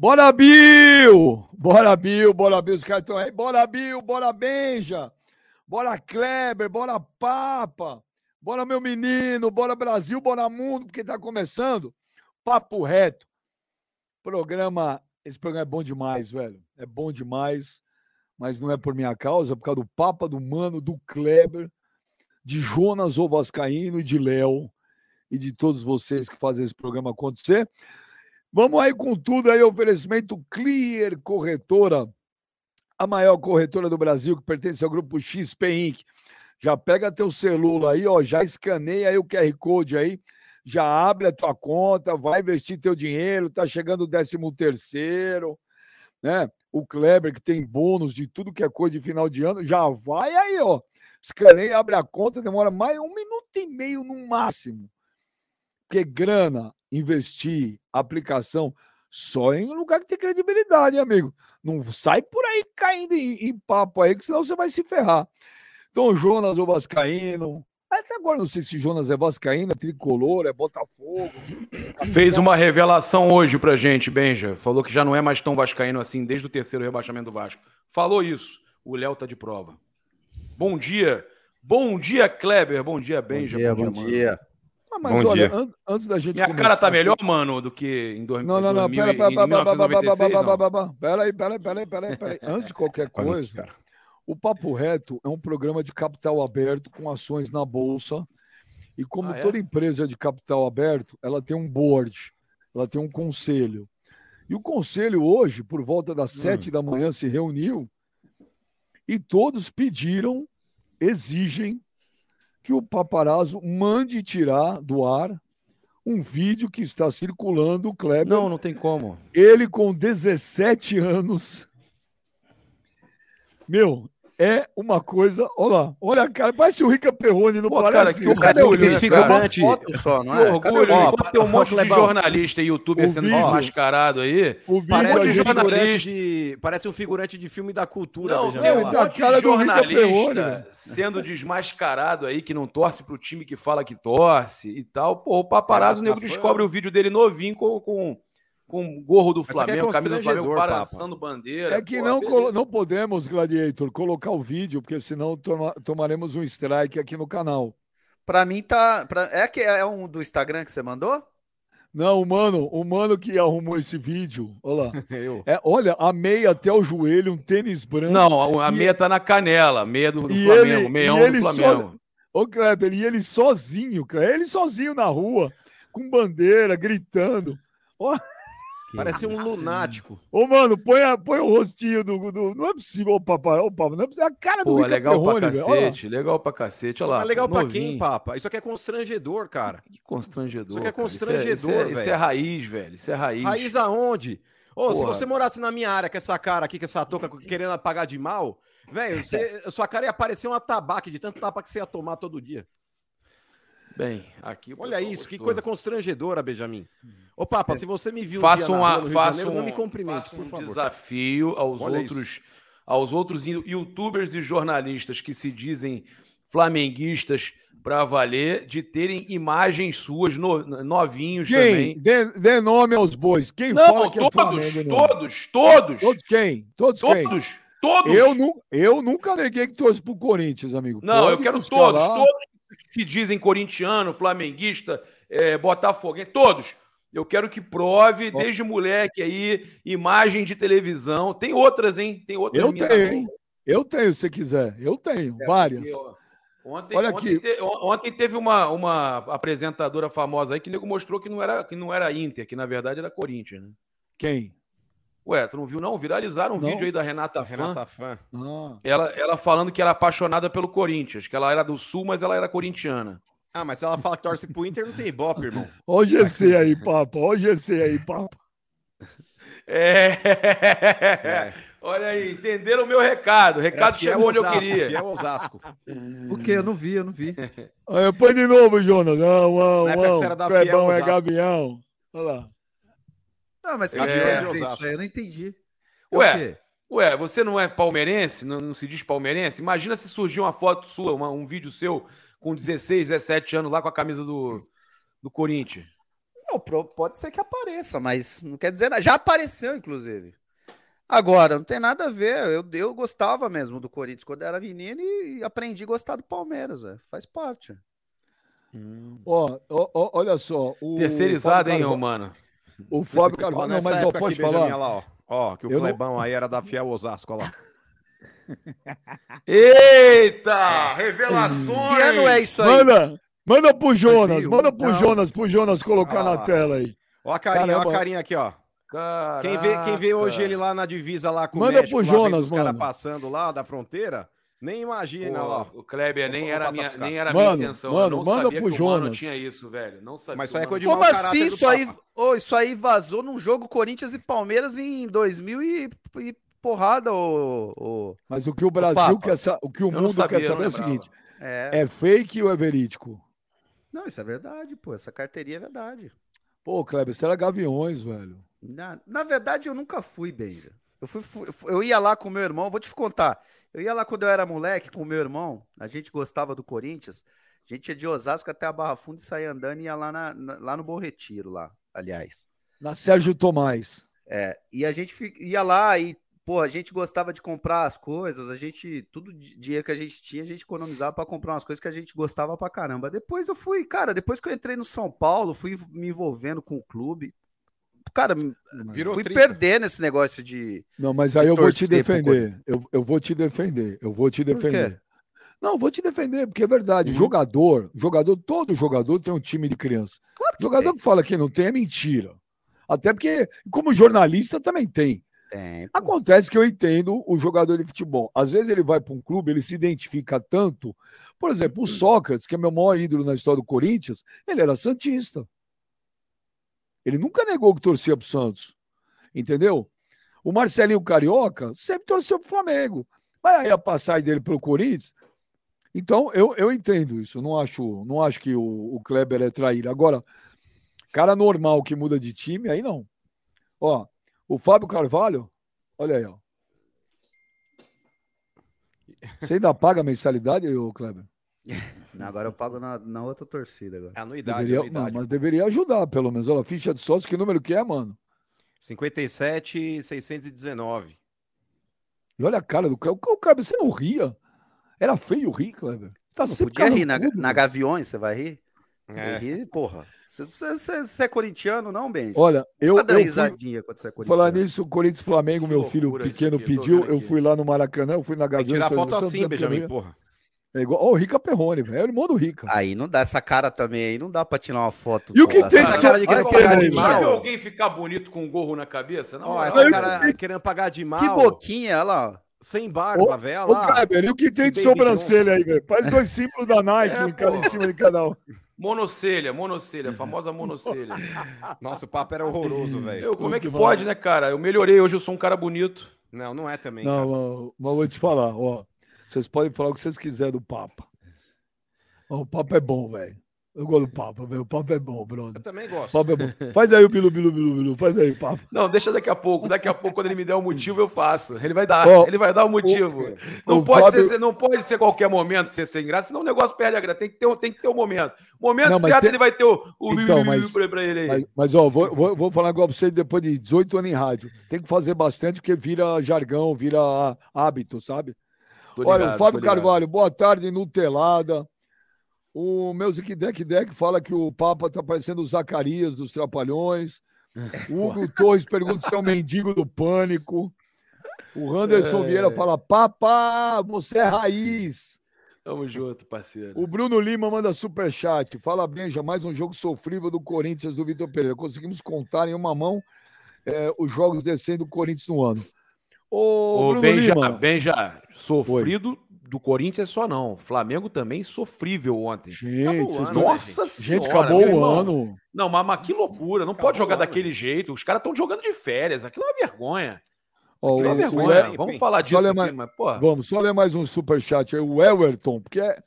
Bora, Bill! Bora, Bill, bora, Bill. Os caras estão aí. Bora, Bill, bora, Benja. Bora, Kleber, bora, Papa. Bora, meu menino. Bora, Brasil, bora, mundo, porque tá começando. Papo reto. Programa. Esse programa é bom demais, velho. É bom demais. Mas não é por minha causa, é por causa do Papa, do Mano, do Kleber, de Jonas Ovascaíno e de Léo e de todos vocês que fazem esse programa acontecer. Vamos aí com tudo aí, oferecimento Clear Corretora, a maior corretora do Brasil, que pertence ao grupo XP Inc. Já pega teu celular aí, ó, já escaneia aí o QR Code aí, já abre a tua conta, vai investir teu dinheiro, tá chegando o décimo terceiro, né? O Kleber, que tem bônus de tudo que é coisa de final de ano, já vai aí, ó. Escaneia, abre a conta, demora mais um minuto e meio no máximo. Porque grana, investir, aplicação, só em lugar que tem credibilidade, hein, amigo. Não sai por aí caindo em, em, papo aí, que senão você vai se ferrar. Então, Jonas ou Vascaíno. Até agora não sei se Jonas é Vascaíno, é tricolor, é Botafogo. Fez uma revelação hoje pra gente, Benja. Falou que já não é mais tão Vascaíno assim desde o terceiro rebaixamento do Vasco. Falou isso. O Léo tá de prova. Bom dia. Bom dia, Kleber. Bom dia, Benja. Bom dia, bom dia. Bom dia. Ah, mas Bom olha, dia. An antes da gente. Minha começar, cara tá melhor, mano, do que em 2000. Não, não, não, pera, pera, pera, pera, pera aí, pera aí, pera aí, pera aí, pera aí. Antes de qualquer coisa, o Papo Reto é um programa de capital aberto com ações na bolsa. E como ah, é? toda empresa de capital aberto, ela tem um board, ela tem um conselho. E o conselho hoje, por volta das hum. sete da manhã, se reuniu e todos pediram, exigem que o paparazzo mande tirar do ar um vídeo que está circulando, o Kleber. Não, não tem como. Ele com 17 anos. Meu, é uma coisa. Olha lá, olha a cara, parece o Rica Perrone no Pô, parece. Cara, que cadê o figurante? Só, não é? Orgulho, enquanto tem um monte de jornalista e youtuber o sendo vídeo, desmascarado aí. O parece, um figurante de, parece um figurante de filme da cultura. Não, não, um monte de jornalista sendo desmascarado aí, que não torce pro time que fala que torce e tal. Pô, o paparazzo, o nego descobre o vídeo dele novinho com, com gorro do é Flamengo, é camisa do Flamengo, balançando bandeira. É que pô, não, não podemos, Gladiator, colocar o vídeo, porque senão toma, tomaremos um strike aqui no canal. Para mim tá. Pra, é, que, é um do Instagram que você mandou? Não, o mano, o mano que arrumou esse vídeo, olha lá. É, olha, a meia até o joelho, um tênis branco. Não, a meia tá na canela, meia do, do Flamengo, ele, meião do Flamengo. Ô, Kleber, e ele sozinho, Kleber, ele sozinho na rua, com bandeira, gritando. Olha. Parece um lunático. Ô, mano, põe, a, põe o rostinho do, do. Não é possível, ô, papai. Ô, papai, não é possível. A cara Pô, do Rica legal Perrone, pra cacete, legal pra cacete. Olha lá. Mas legal novinho. pra quem, papa? Isso aqui é constrangedor, cara. Que constrangedor. Isso aqui é constrangedor, isso é, velho. Isso, é, raiz, velho. Isso é raiz. Raiz aonde? Ô, se você morasse na minha área com essa cara aqui, com essa touca querendo apagar de mal, velho, sua cara ia parecer um atabaque de tanto tapa que você ia tomar todo dia. Bem, aqui. Olha isso, gostou. que coisa constrangedora, Benjamin. Ô, Papa, se você me viu faça um, faça Janeiro, um, não me cumprimente, por um favor. desafio aos Olha outros, isso. aos outros youtubers e jornalistas que se dizem flamenguistas para valer de terem imagens suas no, novinhos quem? também. Dê, dê nome aos bois. Quem não, fala que todos, é Flamengo? Todos, todos. Todos quem? Todos, todos quem? Todos. Eu, nu, eu nunca neguei que torço pro Corinthians, amigo. Não, Pode eu quero todos, lá. todos que se dizem corintiano, flamenguista, é, botafoguense, todos. Eu quero que prove, desde moleque aí, imagem de televisão. Tem outras, hein? Tem outras. Eu tenho, hein? Eu tenho, se quiser. Eu tenho, é, várias. ontem, Olha ontem, aqui. Te, ontem teve uma, uma apresentadora famosa aí que nego mostrou que não era que não era Inter, que na verdade era Corinthians, né? Quem? Ué, tu não viu não? Viralizaram um não. vídeo aí da Renata Fã. Renata Fã. Ah. Ela, ela falando que era apaixonada pelo Corinthians, que ela era do Sul, mas ela era corintiana. Ah, mas se ela fala que torce pro Inter, não tem ibope, irmão. Olha o GC aí, papo. Olha o GC aí, papo. É. é. Olha aí, entenderam o meu recado. O recado chegou onde Osasco, eu queria. Fiel Osasco. O quê? Eu não vi, eu não vi. Olha, põe de novo, Jonas. Não, não, não. Clebão é Gavião. Olha lá. Não, mas que é, é isso aí? Eu não entendi. É ué, ué, você não é palmeirense? Não, não, se diz palmeirense? Imagina se surgir uma foto sua, uma, um vídeo seu com 16, 17 anos lá com a camisa do, do Corinthians. Não, pode ser que apareça, mas não quer dizer nada. Já apareceu, inclusive. Agora, não tem nada a ver. Eu, eu gostava mesmo do Corinthians quando era menino e aprendi a gostar do Palmeiras, véio. faz parte. Hum. Ó, ó, olha só. Terceirizado, hein, mano? O Fábio Carvalho. Não, mas ó, pode falar. Lá, ó. ó, que o eu Clebão não... aí era da Fiel Osasco, olha lá. Eita! Revelações! Que ano é isso aí? Manda, manda pro Jonas, manda pro não. Jonas, pro Jonas colocar ah, na tela aí. Ó a carinha, ó a carinha aqui, ó. Caraca. Quem vê, quem vê hoje ele lá na divisa lá com Manda o México, pro Jonas, mano. Os caras passando lá da fronteira, nem imagina lá. O Kleber nem era, minha, nem era mano, minha intenção. Mano, eu não manda sabia pro que Jonas. não tinha isso, velho. Não sabia. Mas isso aí é coisa de Como assim? Isso aí, oh, isso aí vazou num jogo Corinthians e Palmeiras em 2000 e, e porrada, o, o, Mas o que o Brasil quer saber, o que o mundo sabia, quer saber é o seguinte: é... é fake ou é verídico? Não, isso é verdade, pô. Essa carteirinha é verdade. Pô, Kleber, você era Gaviões, velho. Na, na verdade, eu nunca fui, Beija. Eu, fui, fui, eu ia lá com meu irmão, vou te contar. Eu ia lá quando eu era moleque com meu irmão, a gente gostava do Corinthians. A gente ia de Osasco até a Barra Funda e saía andando e ia lá, na, na, lá no Bom Retiro, lá, aliás. Na Sérgio Tomás. É, e a gente ia lá e, pô, a gente gostava de comprar as coisas, a gente, tudo dinheiro que a gente tinha, a gente economizava para comprar umas coisas que a gente gostava pra caramba. Depois eu fui, cara, depois que eu entrei no São Paulo, fui me envolvendo com o clube, cara, Virou fui trinta. perder nesse negócio de. Não, mas aí eu vou te defender. Eu, eu vou te defender. Eu vou te defender. Não, vou te defender, porque é verdade. Uhum. Jogador, jogador, todo jogador tem um time de criança. Claro que jogador tem. que fala que não tem é mentira. Até porque, como jornalista, também tem. Tem Acontece que eu entendo o jogador de futebol. Às vezes ele vai para um clube, ele se identifica tanto. Por exemplo, o Sócrates, que é meu maior ídolo na história do Corinthians, ele era Santista. Ele nunca negou que torcia para o Santos. Entendeu? O Marcelinho Carioca sempre torceu para o Flamengo. Mas aí a passagem dele pelo Corinthians. Então, eu, eu entendo isso. Não acho, não acho que o, o Kleber é traíra. Agora, cara normal que muda de time, aí não. Ó, o Fábio Carvalho, olha aí, ó. Você ainda paga a mensalidade, ô Kleber? Agora eu pago na, na outra torcida. Agora. É anuidade, deveria, anuidade. Não, mas deveria ajudar, pelo menos. Olha, ficha de sócio, que número que é, mano? 57,619. E olha a cara do Kleber. O Kleber, você não ria? Era feio rir, Kleber. Tá não podia rir na, na Gaviões, você vai rir? Você é. rir, porra. Você, você, você, é corintiano, não, Ben? Olha, eu. eu risadinha quando você é Falar nisso, o Corinthians Flamengo, meu filho pequeno pediu. Eu fui lá no Maracanã, eu fui na Gaviões. Tirar foto assim, Benjamin, porra. É igual oh, o Rica Perrone, velho. É o irmão do Rica. Aí não dá essa cara também, aí não dá pra tirar uma foto. E o que tem essa cara de querer pagar de mal? alguém ficar bonito com um gorro na cabeça? Não, oh, essa cara querendo pagar de mal. Que boquinha, ela. Sem barba, velho. Ô, e o que tem de sobrancelha aí, velho? Faz dois símbolos da Nike é, em, cada, em cima de canal. Monocelha, monocelha, famosa monocelha. Nossa, o papo era horroroso, velho. Como é que pode, né, cara? Eu melhorei, hoje eu sou um cara bonito. Não, não é também. Não, mas vou te falar, ó. Vocês podem falar o que vocês quiserem do Papa. O papo é bom, velho. Eu gosto do papo, velho. O papo é bom, brother. Eu também gosto. Papo é bom. Faz aí o bilu, bilu, bilu, bilu. Faz aí, papo. Não, deixa daqui a pouco. Daqui a pouco, quando ele me der o um motivo, eu faço. Ele vai dar. Oh, ele vai dar o um motivo. não, o pode Fábio... ser, não pode ser qualquer momento ser sem graça, senão o negócio perde a graça. Tem que ter, tem que ter o um momento. Momento não, certo, tem... ele vai ter o, o então, mas, pra ele aí. Mas, mas ó, vou, vou, vou falar agora pra você depois de 18 anos em rádio. Tem que fazer bastante, porque vira jargão, vira hábito, sabe? Ligado, Olha, o Fábio Carvalho, boa tarde, Nutelada. O meu Ziquidec Deck fala que o Papa tá parecendo o Zacarias dos Trapalhões. O Hugo Torres pergunta se é o mendigo do pânico. O Anderson é... Vieira fala: Papa, você é raiz. Tamo junto, parceiro. O Bruno Lima manda superchat. Fala bem, já mais um jogo sofrível do Corinthians do Vitor Pereira. Conseguimos contar em uma mão é, os jogos descendo do Corinthians no ano. Ô, Ô Benja, Lima. Benja, sofrido Oi do Corinthians só não. Flamengo também sofrível ontem. Gente, ano, nossa senhora. Gente, acabou o ano. Não, mas, mas, que loucura. Não acabou pode jogar daquele jeito. Os caras estão jogando de férias. Aquilo é uma vergonha. Oh, é vergonha. Vamos falar disso aqui, mais, mas, porra. Vamos, só ler mais um superchat aí. O Everton, porque é,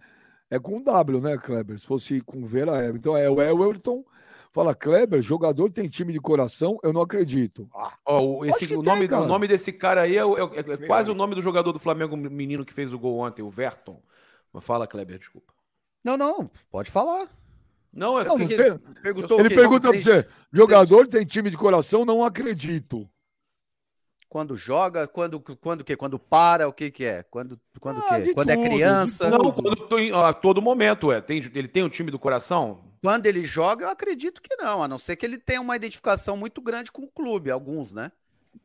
é com W, né, Kleber? Se fosse com V, era Então é o Everton Fala, Kleber, jogador tem time de coração? Eu não acredito. Ah, ó, esse, o, nome, tem, o nome desse cara aí é, é, é, é quase o nome do jogador do Flamengo, menino que fez o gol ontem, o Verton. Fala, Kleber, desculpa. Não, não, pode falar. Não, é não, que, ele, perguntou ele pergunta para você: jogador tem time de coração? Não acredito. Quando joga, quando quando que? Quando para, o que que é? Quando quando ah, que? Quando é tudo, é criança? Não, quando, a todo momento é. Tem, ele tem um time do coração? Quando ele joga, eu acredito que não, a não ser que ele tenha uma identificação muito grande com o clube, alguns, né?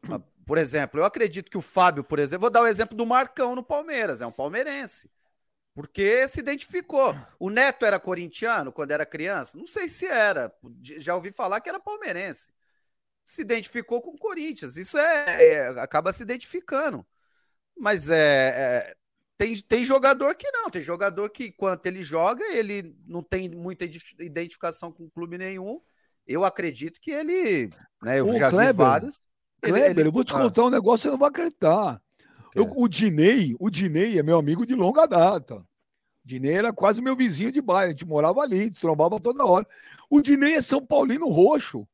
Ah, por exemplo, eu acredito que o Fábio, por exemplo, vou dar o exemplo do Marcão no Palmeiras, é um palmeirense. Porque se identificou. O Neto era corintiano quando era criança? Não sei se era. Já ouvi falar que era palmeirense. Se identificou com o Corinthians. Isso é, é acaba se identificando. Mas é, é, tem, tem jogador que não. Tem jogador que, enquanto ele joga, ele não tem muita identificação com clube nenhum. Eu acredito que ele. Né, eu Ô, já Kleber, vi vários. Kleber, ele, ele... eu vou te contar um negócio, você não vai acreditar. Eu, o Dinei, o Dinei é meu amigo de longa data. Dinei era quase meu vizinho de bairro, a gente morava ali, trombava toda hora. O Dinei é São Paulino roxo.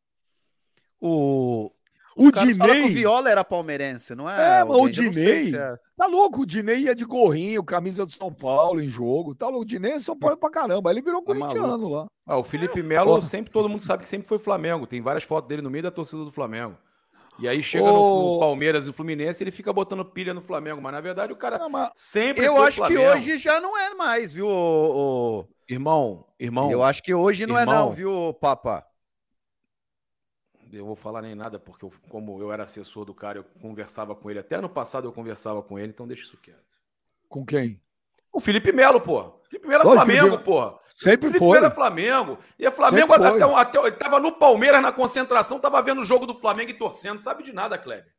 O, o, Dinei. o Viola era palmeirense, não é? É, mas o Dinei. Se é... Tá louco, o Dinei ia de gorrinho, camisa do São Paulo em jogo. Tá louco, o Dinei é São Paulo pra caramba. Ele virou tá corintiano lá. Ah, o Felipe Melo, sempre todo mundo sabe que sempre foi Flamengo. Tem várias fotos dele no meio da torcida do Flamengo. E aí chega no, no, Palmeiras e o Fluminense, ele fica botando pilha no Flamengo, mas na verdade o cara não, sempre Eu acho Flamengo. que hoje já não é mais, viu, o, o... Irmão, irmão. Eu acho que hoje não irmão, é não, viu, Papa? Eu vou falar nem nada, porque eu, como eu era assessor do cara, eu conversava com ele. Até ano passado eu conversava com ele, então deixa isso quieto. Com quem? O Felipe Melo, pô. Felipe Melo é Flamengo, Felipe... pô. Sempre Felipe foi. Melo é Flamengo. E é Flamengo até, até, ele tava no Palmeiras na concentração, tava vendo o jogo do Flamengo e torcendo. Sabe de nada, Kleber.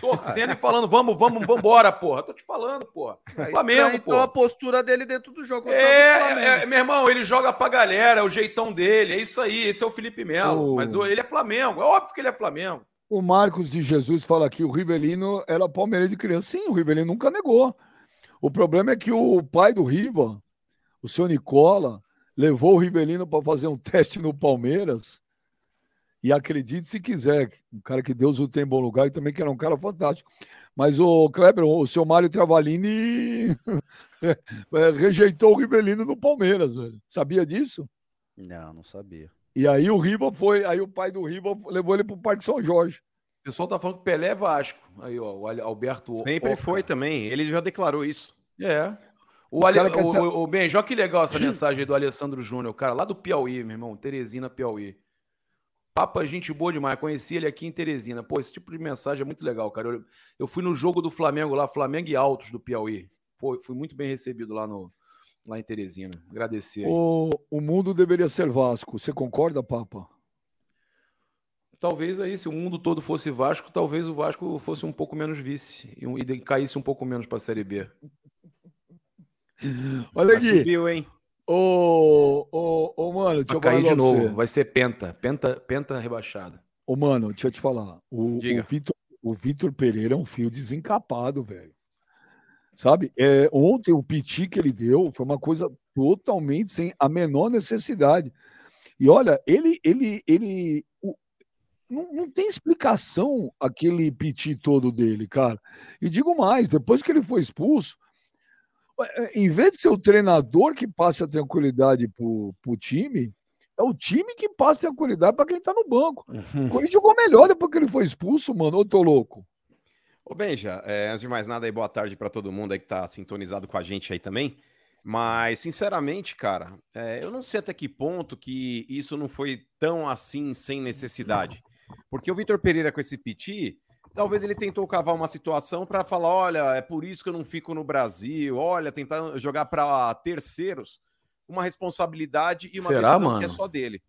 Torcendo e falando, vamos, vamos, vamos embora, porra. Tô te falando, porra. É Flamengo, então a postura dele dentro do jogo. É, é, é, meu irmão, ele joga pra galera, é o jeitão dele, é isso aí. Esse é o Felipe Melo. Oh. Mas ele é Flamengo, é óbvio que ele é Flamengo. O Marcos de Jesus fala aqui, o Rivelino era palmeirense de criança. Sim, o Rivelino nunca negou. O problema é que o pai do Riva, o seu Nicola, levou o Rivelino para fazer um teste no Palmeiras. E acredite se quiser, um cara que Deus o tem em bom lugar e também que era um cara fantástico. Mas o Kleber, o seu Mário Travalini é, rejeitou o Rivelino no Palmeiras, velho. Sabia disso? Não, não sabia. E aí o Riva foi, aí o pai do Riva levou ele para o Parque São Jorge. O pessoal tá falando que Pelé é Vasco. Aí, ó, o Alberto. Sempre foi também. Ele já declarou isso. É. O, Ale... o, ser... o, o Ben, olha que legal essa mensagem do Alessandro Júnior, cara, lá do Piauí, meu irmão, Teresina, Piauí. Papa, gente boa demais. Conheci ele aqui em Teresina. Pô, esse tipo de mensagem é muito legal, cara. Eu, eu fui no jogo do Flamengo lá, Flamengo e Altos do Piauí. Pô, fui muito bem recebido lá no lá em Teresina. Agradecer. O, o mundo deveria ser Vasco. Você concorda, Papa? Talvez aí, se o mundo todo fosse Vasco, talvez o Vasco fosse um pouco menos vice e, e caísse um pouco menos para a Série B. Olha aqui. Subiu, hein? Ô, ô, ô, mano, deixa Vai eu cair de novo. Você. Vai ser penta. Penta, penta rebaixada. Ô, mano, deixa eu te falar. O, o, Vitor, o Vitor Pereira é um fio desencapado, velho. Sabe? É, ontem o piti que ele deu foi uma coisa totalmente sem a menor necessidade. E olha, ele, ele, ele, não, não, tem explicação aquele piti todo dele, cara. E digo mais, depois que ele foi expulso, em vez de ser o treinador que passa a tranquilidade pro, pro time, é o time que passa tranquilidade para quem tá no banco. Uhum. O Corinthians jogou melhor depois que ele foi expulso, mano. Eu tô louco. Ô, Benja, é, antes de mais nada, aí, boa tarde para todo mundo aí que tá sintonizado com a gente aí também. Mas, sinceramente, cara, é, eu não sei até que ponto que isso não foi tão assim sem necessidade. Porque o Vitor Pereira com esse piti, talvez ele tentou cavar uma situação para falar: olha, é por isso que eu não fico no Brasil, olha, tentar jogar para terceiros uma responsabilidade e uma Será, decisão mano? que é só dele.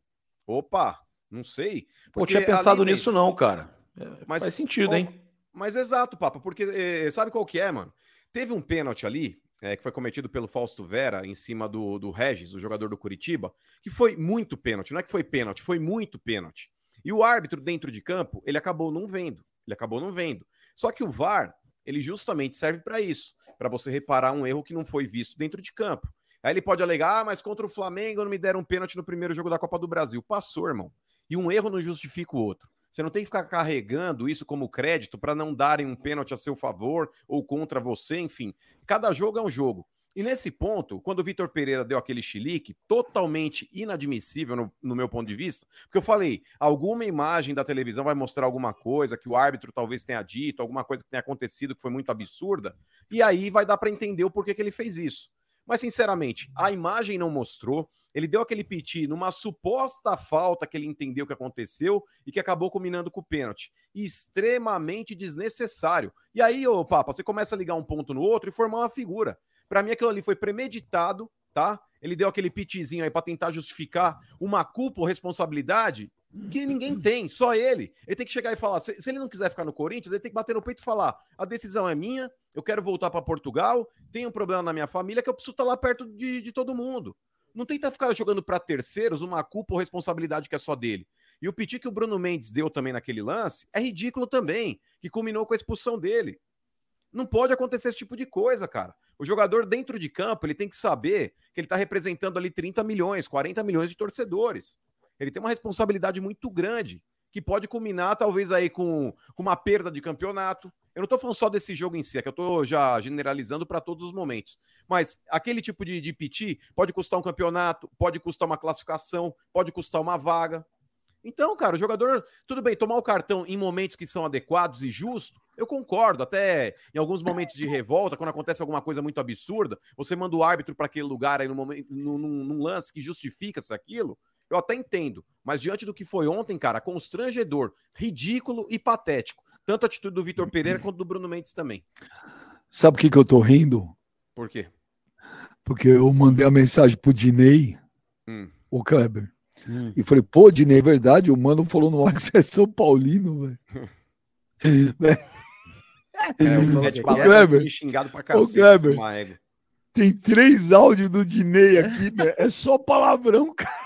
Opa, não sei. Pô, tinha pensado nisso, não, cara. É, mas, faz sentido, hein? Mas exato, Papa, porque é, sabe qual que é, mano? Teve um pênalti ali, é, que foi cometido pelo Fausto Vera em cima do, do Regis, o jogador do Curitiba, que foi muito pênalti. Não é que foi pênalti, foi muito pênalti. E o árbitro dentro de campo, ele acabou não vendo. Ele acabou não vendo. Só que o VAR, ele justamente serve para isso, para você reparar um erro que não foi visto dentro de campo. Aí ele pode alegar, ah, mas contra o Flamengo não me deram um pênalti no primeiro jogo da Copa do Brasil. Passou, irmão. E um erro não justifica o outro. Você não tem que ficar carregando isso como crédito para não darem um pênalti a seu favor ou contra você, enfim. Cada jogo é um jogo. E nesse ponto, quando o Vitor Pereira deu aquele chilique, totalmente inadmissível no, no, meu ponto de vista, porque eu falei, alguma imagem da televisão vai mostrar alguma coisa que o árbitro talvez tenha dito, alguma coisa que tenha acontecido que foi muito absurda, e aí vai dar para entender o porquê que ele fez isso. Mas, sinceramente, a imagem não mostrou. Ele deu aquele piti numa suposta falta que ele entendeu que aconteceu e que acabou combinando com o pênalti. Extremamente desnecessário. E aí, ô Papa, você começa a ligar um ponto no outro e formar uma figura. Para mim, aquilo ali foi premeditado, tá? Ele deu aquele pitizinho aí para tentar justificar uma culpa ou responsabilidade que ninguém tem, só ele. Ele tem que chegar e falar: se, se, ele não quiser ficar no Corinthians, ele tem que bater no peito e falar: a decisão é minha, eu quero voltar para Portugal, tenho um problema na minha família que eu preciso estar lá perto de, de todo mundo. Não tenta ficar jogando para terceiros uma culpa ou responsabilidade que é só dele. E o piti que o Bruno Mendes deu também naquele lance é ridículo também, que culminou com a expulsão dele. Não pode acontecer esse tipo de coisa, cara. O jogador dentro de campo, ele tem que saber que ele está representando ali 30 milhões, 40 milhões de torcedores. Ele tem uma responsabilidade muito grande, que pode culminar talvez aí com, com uma perda de campeonato. Eu não estou falando só desse jogo em si, é que eu estou já generalizando para todos os momentos. Mas aquele tipo de, de piti pode custar um campeonato, pode custar uma classificação, pode custar uma vaga. Então, cara, o jogador, tudo bem, tomar o cartão em momentos que são adequados e justos, eu concordo, até em alguns momentos de revolta, quando acontece alguma coisa muito absurda, você manda o árbitro para aquele lugar aí no momento, num, num lance que justifica-se aquilo, eu até entendo. Mas diante do que foi ontem, cara, constrangedor, ridículo e patético. Tanto a atitude do Vitor Pereira quanto do Bruno Mendes também. Sabe por que, que eu tô rindo? Por quê? Porque eu mandei a mensagem pro Dinei, hum. o Kleber. Hum. E falei, pô, Dinei, é verdade? O mano falou no ar que você é São Paulino, velho. É, o Fred Kleber, xingado pra cacete. Ô, Kleber, tem três áudios do Dinei aqui, né? É só palavrão, cara.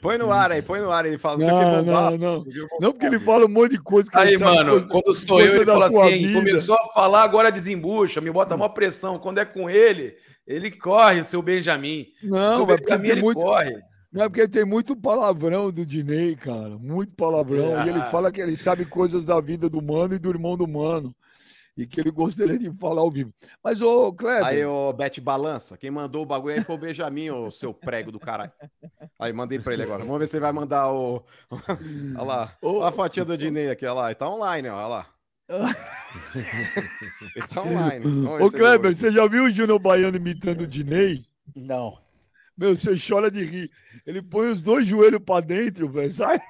Põe no ar aí, põe no ar. Ele fala, não, não, não. Não, porque ele fala um monte de coisa. aí, mano, coisa, quando sou eu, ele fala assim, começou a falar, agora desembucha, me bota uma pressão. Quando é com ele, ele corre, o seu Benjamin. Não, o seu Benjamin, ele muito... corre. Não é porque tem muito palavrão do Dinei, cara. Muito palavrão. É. E ele fala que ele sabe coisas da vida do mano e do irmão do mano e que ele gostaria de falar ao vivo. Mas, ô, Kleber. Aí, ô, Bete Balança, quem mandou o bagulho aí foi o Benjamin, o seu prego do caralho. Aí, mandei pra ele agora. Vamos ver se ele vai mandar o. olha lá. Ô, a fotinha do Dinei aqui, olha lá. Ele tá online, ó, olha lá. ele tá online. Ô, Kleber, você já viu o Júnior Baiano imitando o Dinei? Não. Meu, você chora de rir. Ele põe os dois joelhos pra dentro, velho. Sai.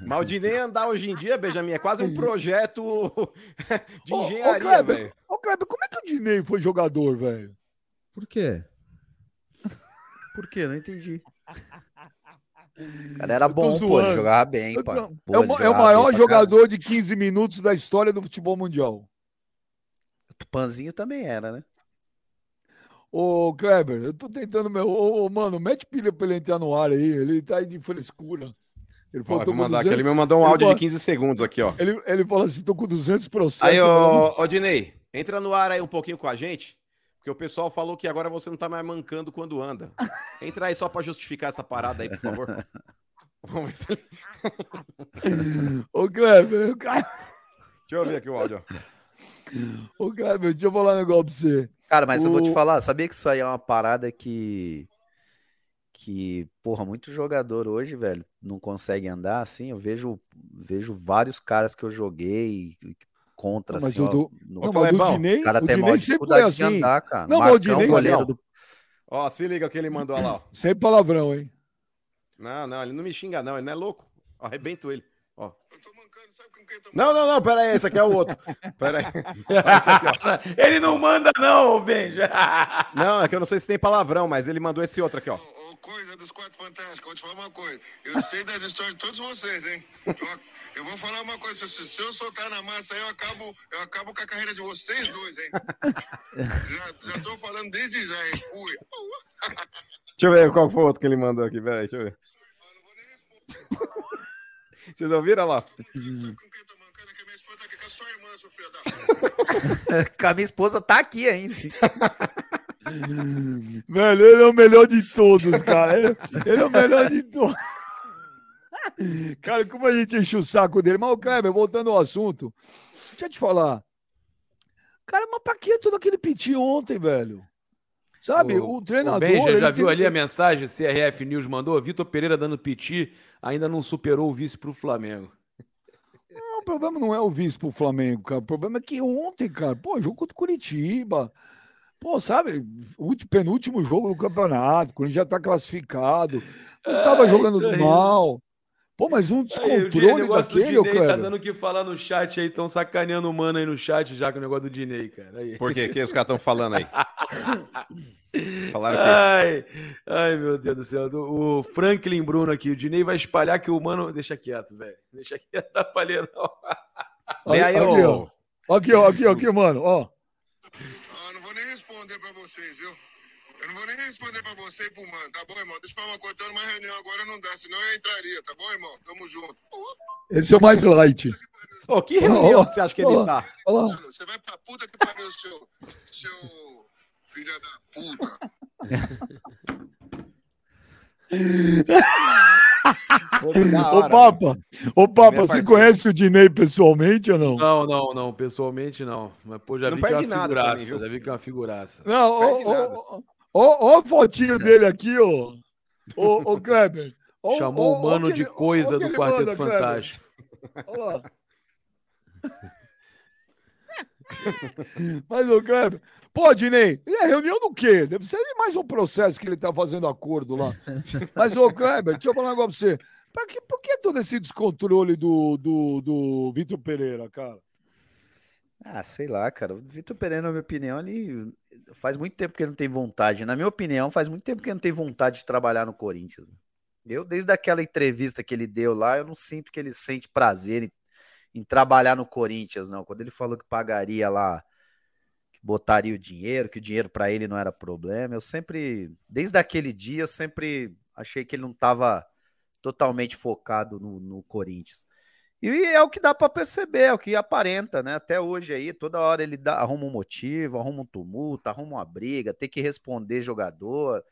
Maldinei andar hoje em dia, Benjamin, é quase um projeto de engenharia, ô, Kleber, velho. Ô, Kleber, como é que o Dinei foi jogador, velho? Por quê? Por quê? Não entendi. O cara era bom, pô, ele jogava bem, pô. é, o, é o maior jogador de 15 minutos da história do futebol mundial. O Tupanzinho também era, né? Ô, Kleber, eu tô tentando, meu. Ô, mano, mete pilha pra ele entrar no ar aí. Ele tá aí de frescura. Ele falou, vou mandar 200... aqui. Ele me mandou um áudio de 15 segundos aqui, ó. Ele, ele falou assim: tô com 200 processos. Aí, ô, ô, Dinei, entra no ar aí um pouquinho com a gente, porque o pessoal falou que agora você não tá mais mancando quando anda. Entra aí só para justificar essa parada aí, por favor. Vamos ver se. ô, Kleber, cara. Deixa eu ver aqui o áudio, ó. Ô, Kleber, deixa eu falar um negócio pra você. Cara, mas o... eu vou te falar, sabia que isso aí é uma parada que que, porra, muito jogador hoje, velho, não consegue andar assim. Eu vejo, vejo vários caras que eu joguei contra, não, assim, o do, no... não, mas o Dinei, o cara o tem maior dificuldade assim. de andar, cara. Não, Marcão, o Dinei, goleiro do... Ó, se liga o que ele mandou lá, ó. Sem palavrão, hein? Não, não, ele não me xinga, não, ele não é louco. Arrebento ele. Ó. Eu tô mancando, sabe com quem tô Não, não, não, pera aí, esse aqui é o outro. Pera aí. Aqui, ele não manda, não, Benja. Não, é que eu não sei se tem palavrão, mas ele mandou esse outro aqui, ó. Ô, coisa dos quatro fantásticos, vou te falar uma coisa. Eu sei das histórias de todos vocês, hein? Eu, eu vou falar uma coisa, se, se, eu soltar na massa aí, eu acabo, eu acabo com a carreira de vocês dois, hein? já, já tô falando desde já, hein? Fui. Deixa eu ver qual foi o outro que ele mandou aqui, velho. Deixa eu ver. Eu não vou nem responder. Vocês ouviram lá? Com a minha esposa tá aqui ainda. Velho, ele é o melhor de todos, cara. Ele, ele é o melhor de todos. Cara, como a gente enche o saco dele. Mas, Kleber, voltando ao assunto, deixa eu te falar. Cara, mas pra que todo aquele piti ontem, velho? Sabe, o, o treinador. O Benja, já viu ali a mensagem? CRF News mandou? Vitor Pereira dando piti, ainda não superou o vice para o Flamengo. Não, o problema não é o vice para o Flamengo, cara. O problema é que ontem, cara, pô, jogo contra o Curitiba. Pô, sabe, o penúltimo jogo do campeonato, quando já tá classificado. Não tava jogando mal. Pô, mas um descontrole aí, daquele, o Dinei tá dando o que falar no chat aí, estão sacaneando o mano aí no chat já com o negócio do Dinei, cara. Aí. Por quê? O que os caras estão falando aí? Falaram que... ai, ai, meu Deus do céu. O Franklin Bruno aqui, o Dinei vai espalhar que o mano. Deixa quieto, velho. Deixa quieto, não palha, não. Aí, aí, aqui, ó. Aqui, ó, aqui, aqui, mano, ó. Ah, não vou nem responder pra vocês, viu? Eu não vou nem responder pra você e pro mano, tá bom, irmão? Deixa eu falar uma coisa, tô numa reunião agora, não dá, senão eu entraria, tá bom, irmão? Tamo junto. Esse é o mais light. Ô, oh, que reunião oh, você acha que ele oh, tá? Oh. Mano, você vai pra puta que pariu, seu, seu filho da puta. ô Papa, ô Papa, você conhece o Dinei pessoalmente ou não? Não, não, não, pessoalmente não. Mas pô, já não vi que é uma figuraça, também, já vi que é uma figuraça. Não, ô, ô, Ó, ó a fotinho dele aqui, ó. Ô, ô Kleber. Ó, Chamou o mano de coisa do Quarteto manda, Fantástico. Olha lá. Mas, ô Kleber, pô, Dinei, e a reunião do quê? Deve ser mais um processo que ele tá fazendo acordo lá. Mas, ô Kleber, deixa eu falar um negócio pra você. Pra que, por que todo esse descontrole do, do, do Vitor Pereira, cara? Ah, sei lá, cara. O Vitor Pereira, na minha opinião, ele faz muito tempo que ele não tem vontade. Na minha opinião, faz muito tempo que ele não tem vontade de trabalhar no Corinthians. Eu, desde aquela entrevista que ele deu lá, eu não sinto que ele sente prazer em, em trabalhar no Corinthians, não. Quando ele falou que pagaria lá, que botaria o dinheiro, que o dinheiro para ele não era problema, eu sempre, desde aquele dia, eu sempre achei que ele não estava totalmente focado no, no Corinthians. E é o que dá para perceber, é o que aparenta, né? Até hoje aí, toda hora ele dá, arruma um motivo, arruma um tumulto, arruma uma briga, tem que responder jogador.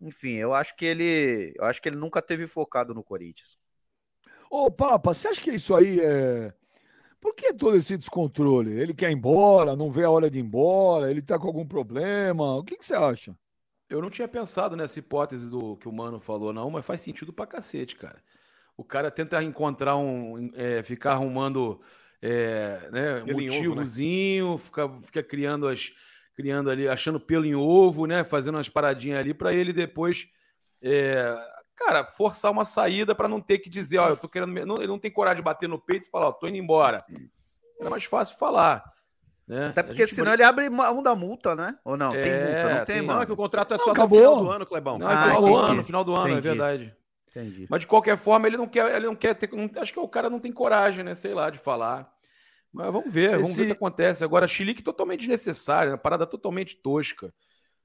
Enfim, eu acho que ele, eu acho que ele nunca teve focado no Corinthians. Ô, Papa, você acha que isso aí é por que todo esse descontrole? Ele quer ir embora, não vê a hora de ir embora, ele tá com algum problema? O que, que você acha? Eu não tinha pensado nessa hipótese do que o Mano falou, não, mas faz sentido pra cacete, cara. O cara tenta encontrar um. É, ficar arrumando é, né, motivozinho, ovo, né? fica, fica criando as. Criando ali, achando pelo em ovo, né? Fazendo umas paradinhas ali para ele depois. É, cara, forçar uma saída para não ter que dizer, ó, eu tô querendo. Não, ele não tem coragem de bater no peito e falar, ó, tô indo embora. Era mais fácil falar. Né? Até porque senão pode... ele abre mão da multa, né? Ou não? É, tem multa, não tem, tem Não, é que o contrato é só não, no final do ano, Clebão. Não, é ah, final do ano, final do ano, é entendi. é verdade. Entendi. Mas de qualquer forma, ele não quer, ele não quer ter. Não, acho que o cara não tem coragem, né? Sei lá, de falar. Mas vamos ver, Esse... vamos ver o que acontece. Agora, Chilique totalmente desnecessário, uma parada totalmente tosca.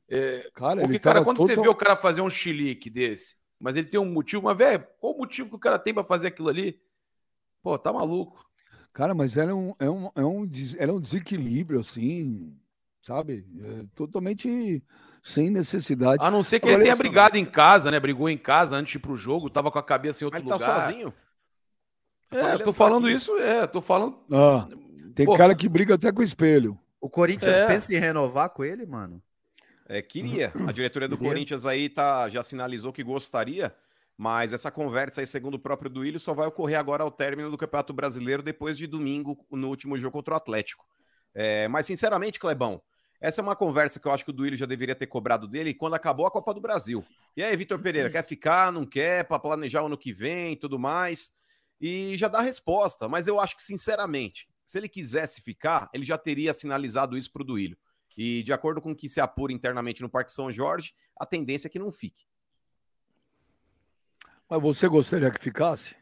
É, cara, porque, cara, quando total... você vê o cara fazer um chilique desse, mas ele tem um motivo, mas, velho, qual o motivo que o cara tem para fazer aquilo ali? Pô, tá maluco. Cara, mas ela é um, é um, é um, ela é um desequilíbrio, assim, sabe? É totalmente sem necessidade. A não ser que Agora, ele tenha brigado em casa, né? Brigou em casa antes de ir pro jogo, tava com a cabeça em outro Mas lugar. Tá sozinho? É, tô falando isso, é, tô falando. Ah, tem Pô, cara que briga até com o espelho. O Corinthians é. pensa em renovar com ele, mano? É, queria. A diretoria do Corinthians aí tá, já sinalizou que gostaria, mas essa conversa aí, segundo o próprio Duílio, só vai ocorrer agora ao término do Campeonato Brasileiro, depois de domingo, no último jogo contra o Atlético. É, mas, sinceramente, Clebão, essa é uma conversa que eu acho que o Duílio já deveria ter cobrado dele quando acabou a Copa do Brasil. E aí, Vitor Pereira, quer ficar, não quer, para planejar o ano que vem e tudo mais? E já dá a resposta. Mas eu acho que, sinceramente, se ele quisesse ficar, ele já teria sinalizado isso para o Duílio. E de acordo com o que se apura internamente no Parque São Jorge, a tendência é que não fique. Mas você gostaria que ficasse?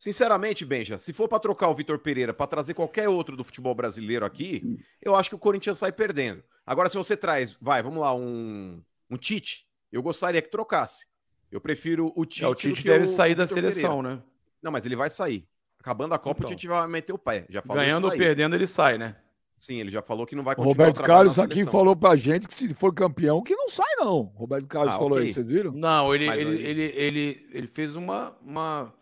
Sinceramente, Benja, se for para trocar o Vitor Pereira para trazer qualquer outro do futebol brasileiro aqui, eu acho que o Corinthians sai perdendo. Agora, se você traz, vai, vamos lá, um, um Tite, eu gostaria que trocasse. Eu prefiro o Tite. É, o Tite deve o sair da seleção, Pereira. né? Não, mas ele vai sair. Acabando a Copa, então, o Tite vai meter o pé. Já falou Ganhando ou perdendo, ele sai, né? Sim, ele já falou que não vai continuar. Roberto Carlos aqui falou pra gente que se for campeão, que não sai, não. Roberto Carlos ah, falou okay. isso, vocês viram? Não, ele, ele, aí... ele, ele, ele fez uma, uma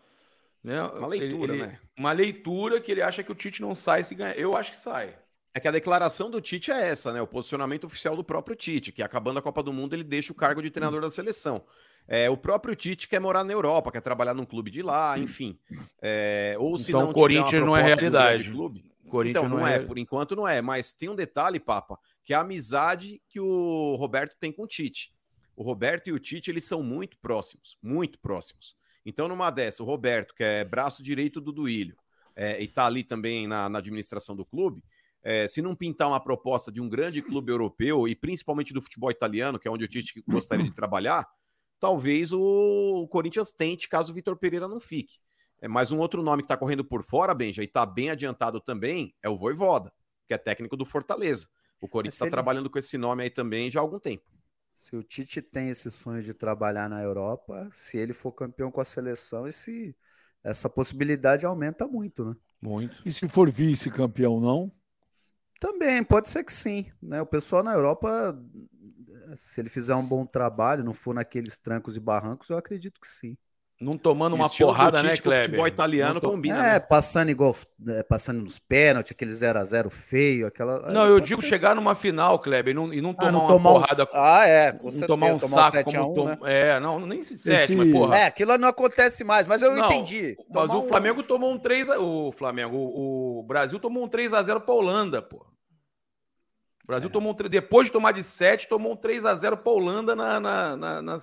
né? Uma leitura, ele, né? Uma leitura que ele acha que o Tite não sai se ganhar. Eu acho que sai. É que a declaração do Tite é essa, né? O posicionamento oficial do próprio Tite, que acabando a Copa do Mundo ele deixa o cargo de treinador da seleção. É, o próprio Tite quer morar na Europa, quer trabalhar num clube de lá, enfim. É, ou se então, não Corinthians não é realidade. Clube, Corinthians então, não, não é, é, por enquanto não é. Mas tem um detalhe, Papa, que é a amizade que o Roberto tem com o Tite. O Roberto e o Tite, eles são muito próximos, muito próximos. Então, numa dessa, o Roberto, que é braço direito do Duílio, é, e tá ali também na, na administração do clube, é, se não pintar uma proposta de um grande clube europeu e principalmente do futebol italiano, que é onde o Tite gostaria de trabalhar, talvez o, o Corinthians tente caso o Vitor Pereira não fique. É, mas um outro nome que está correndo por fora, Benja, e está bem adiantado também, é o Voivoda, que é técnico do Fortaleza. O Corinthians está ele... trabalhando com esse nome aí também já há algum tempo. Se o Tite tem esse sonho de trabalhar na Europa, se ele for campeão com a seleção, esse, essa possibilidade aumenta muito, né? Muito. E se for vice-campeão, não? Também, pode ser que sim. Né? O pessoal na Europa, se ele fizer um bom trabalho, não for naqueles trancos e barrancos, eu acredito que sim. Não tomando uma porrada, né, Kleber? O futebol italiano to... combina. É, né? passando igual, é, passando nos pênaltis, aquele 0x0 feio, aquela. Não, eu digo ser. chegar numa final, Kleber, e não, e não tomar ah, não uma tomar porrada. Um... Ah, é, com certeza. Tomar um tomar saco um 1, como. Né? Tom... É, não, nem se sete, mas porra. É, aquilo não acontece mais, mas eu não, entendi. Mas o Flamengo tomou um 3 O Flamengo, o, o Brasil tomou um 3x0 pra Holanda, pô. O Brasil é. tomou um, depois de tomar de 7, tomou um 3 x 0 para a Holanda na, na, na, na,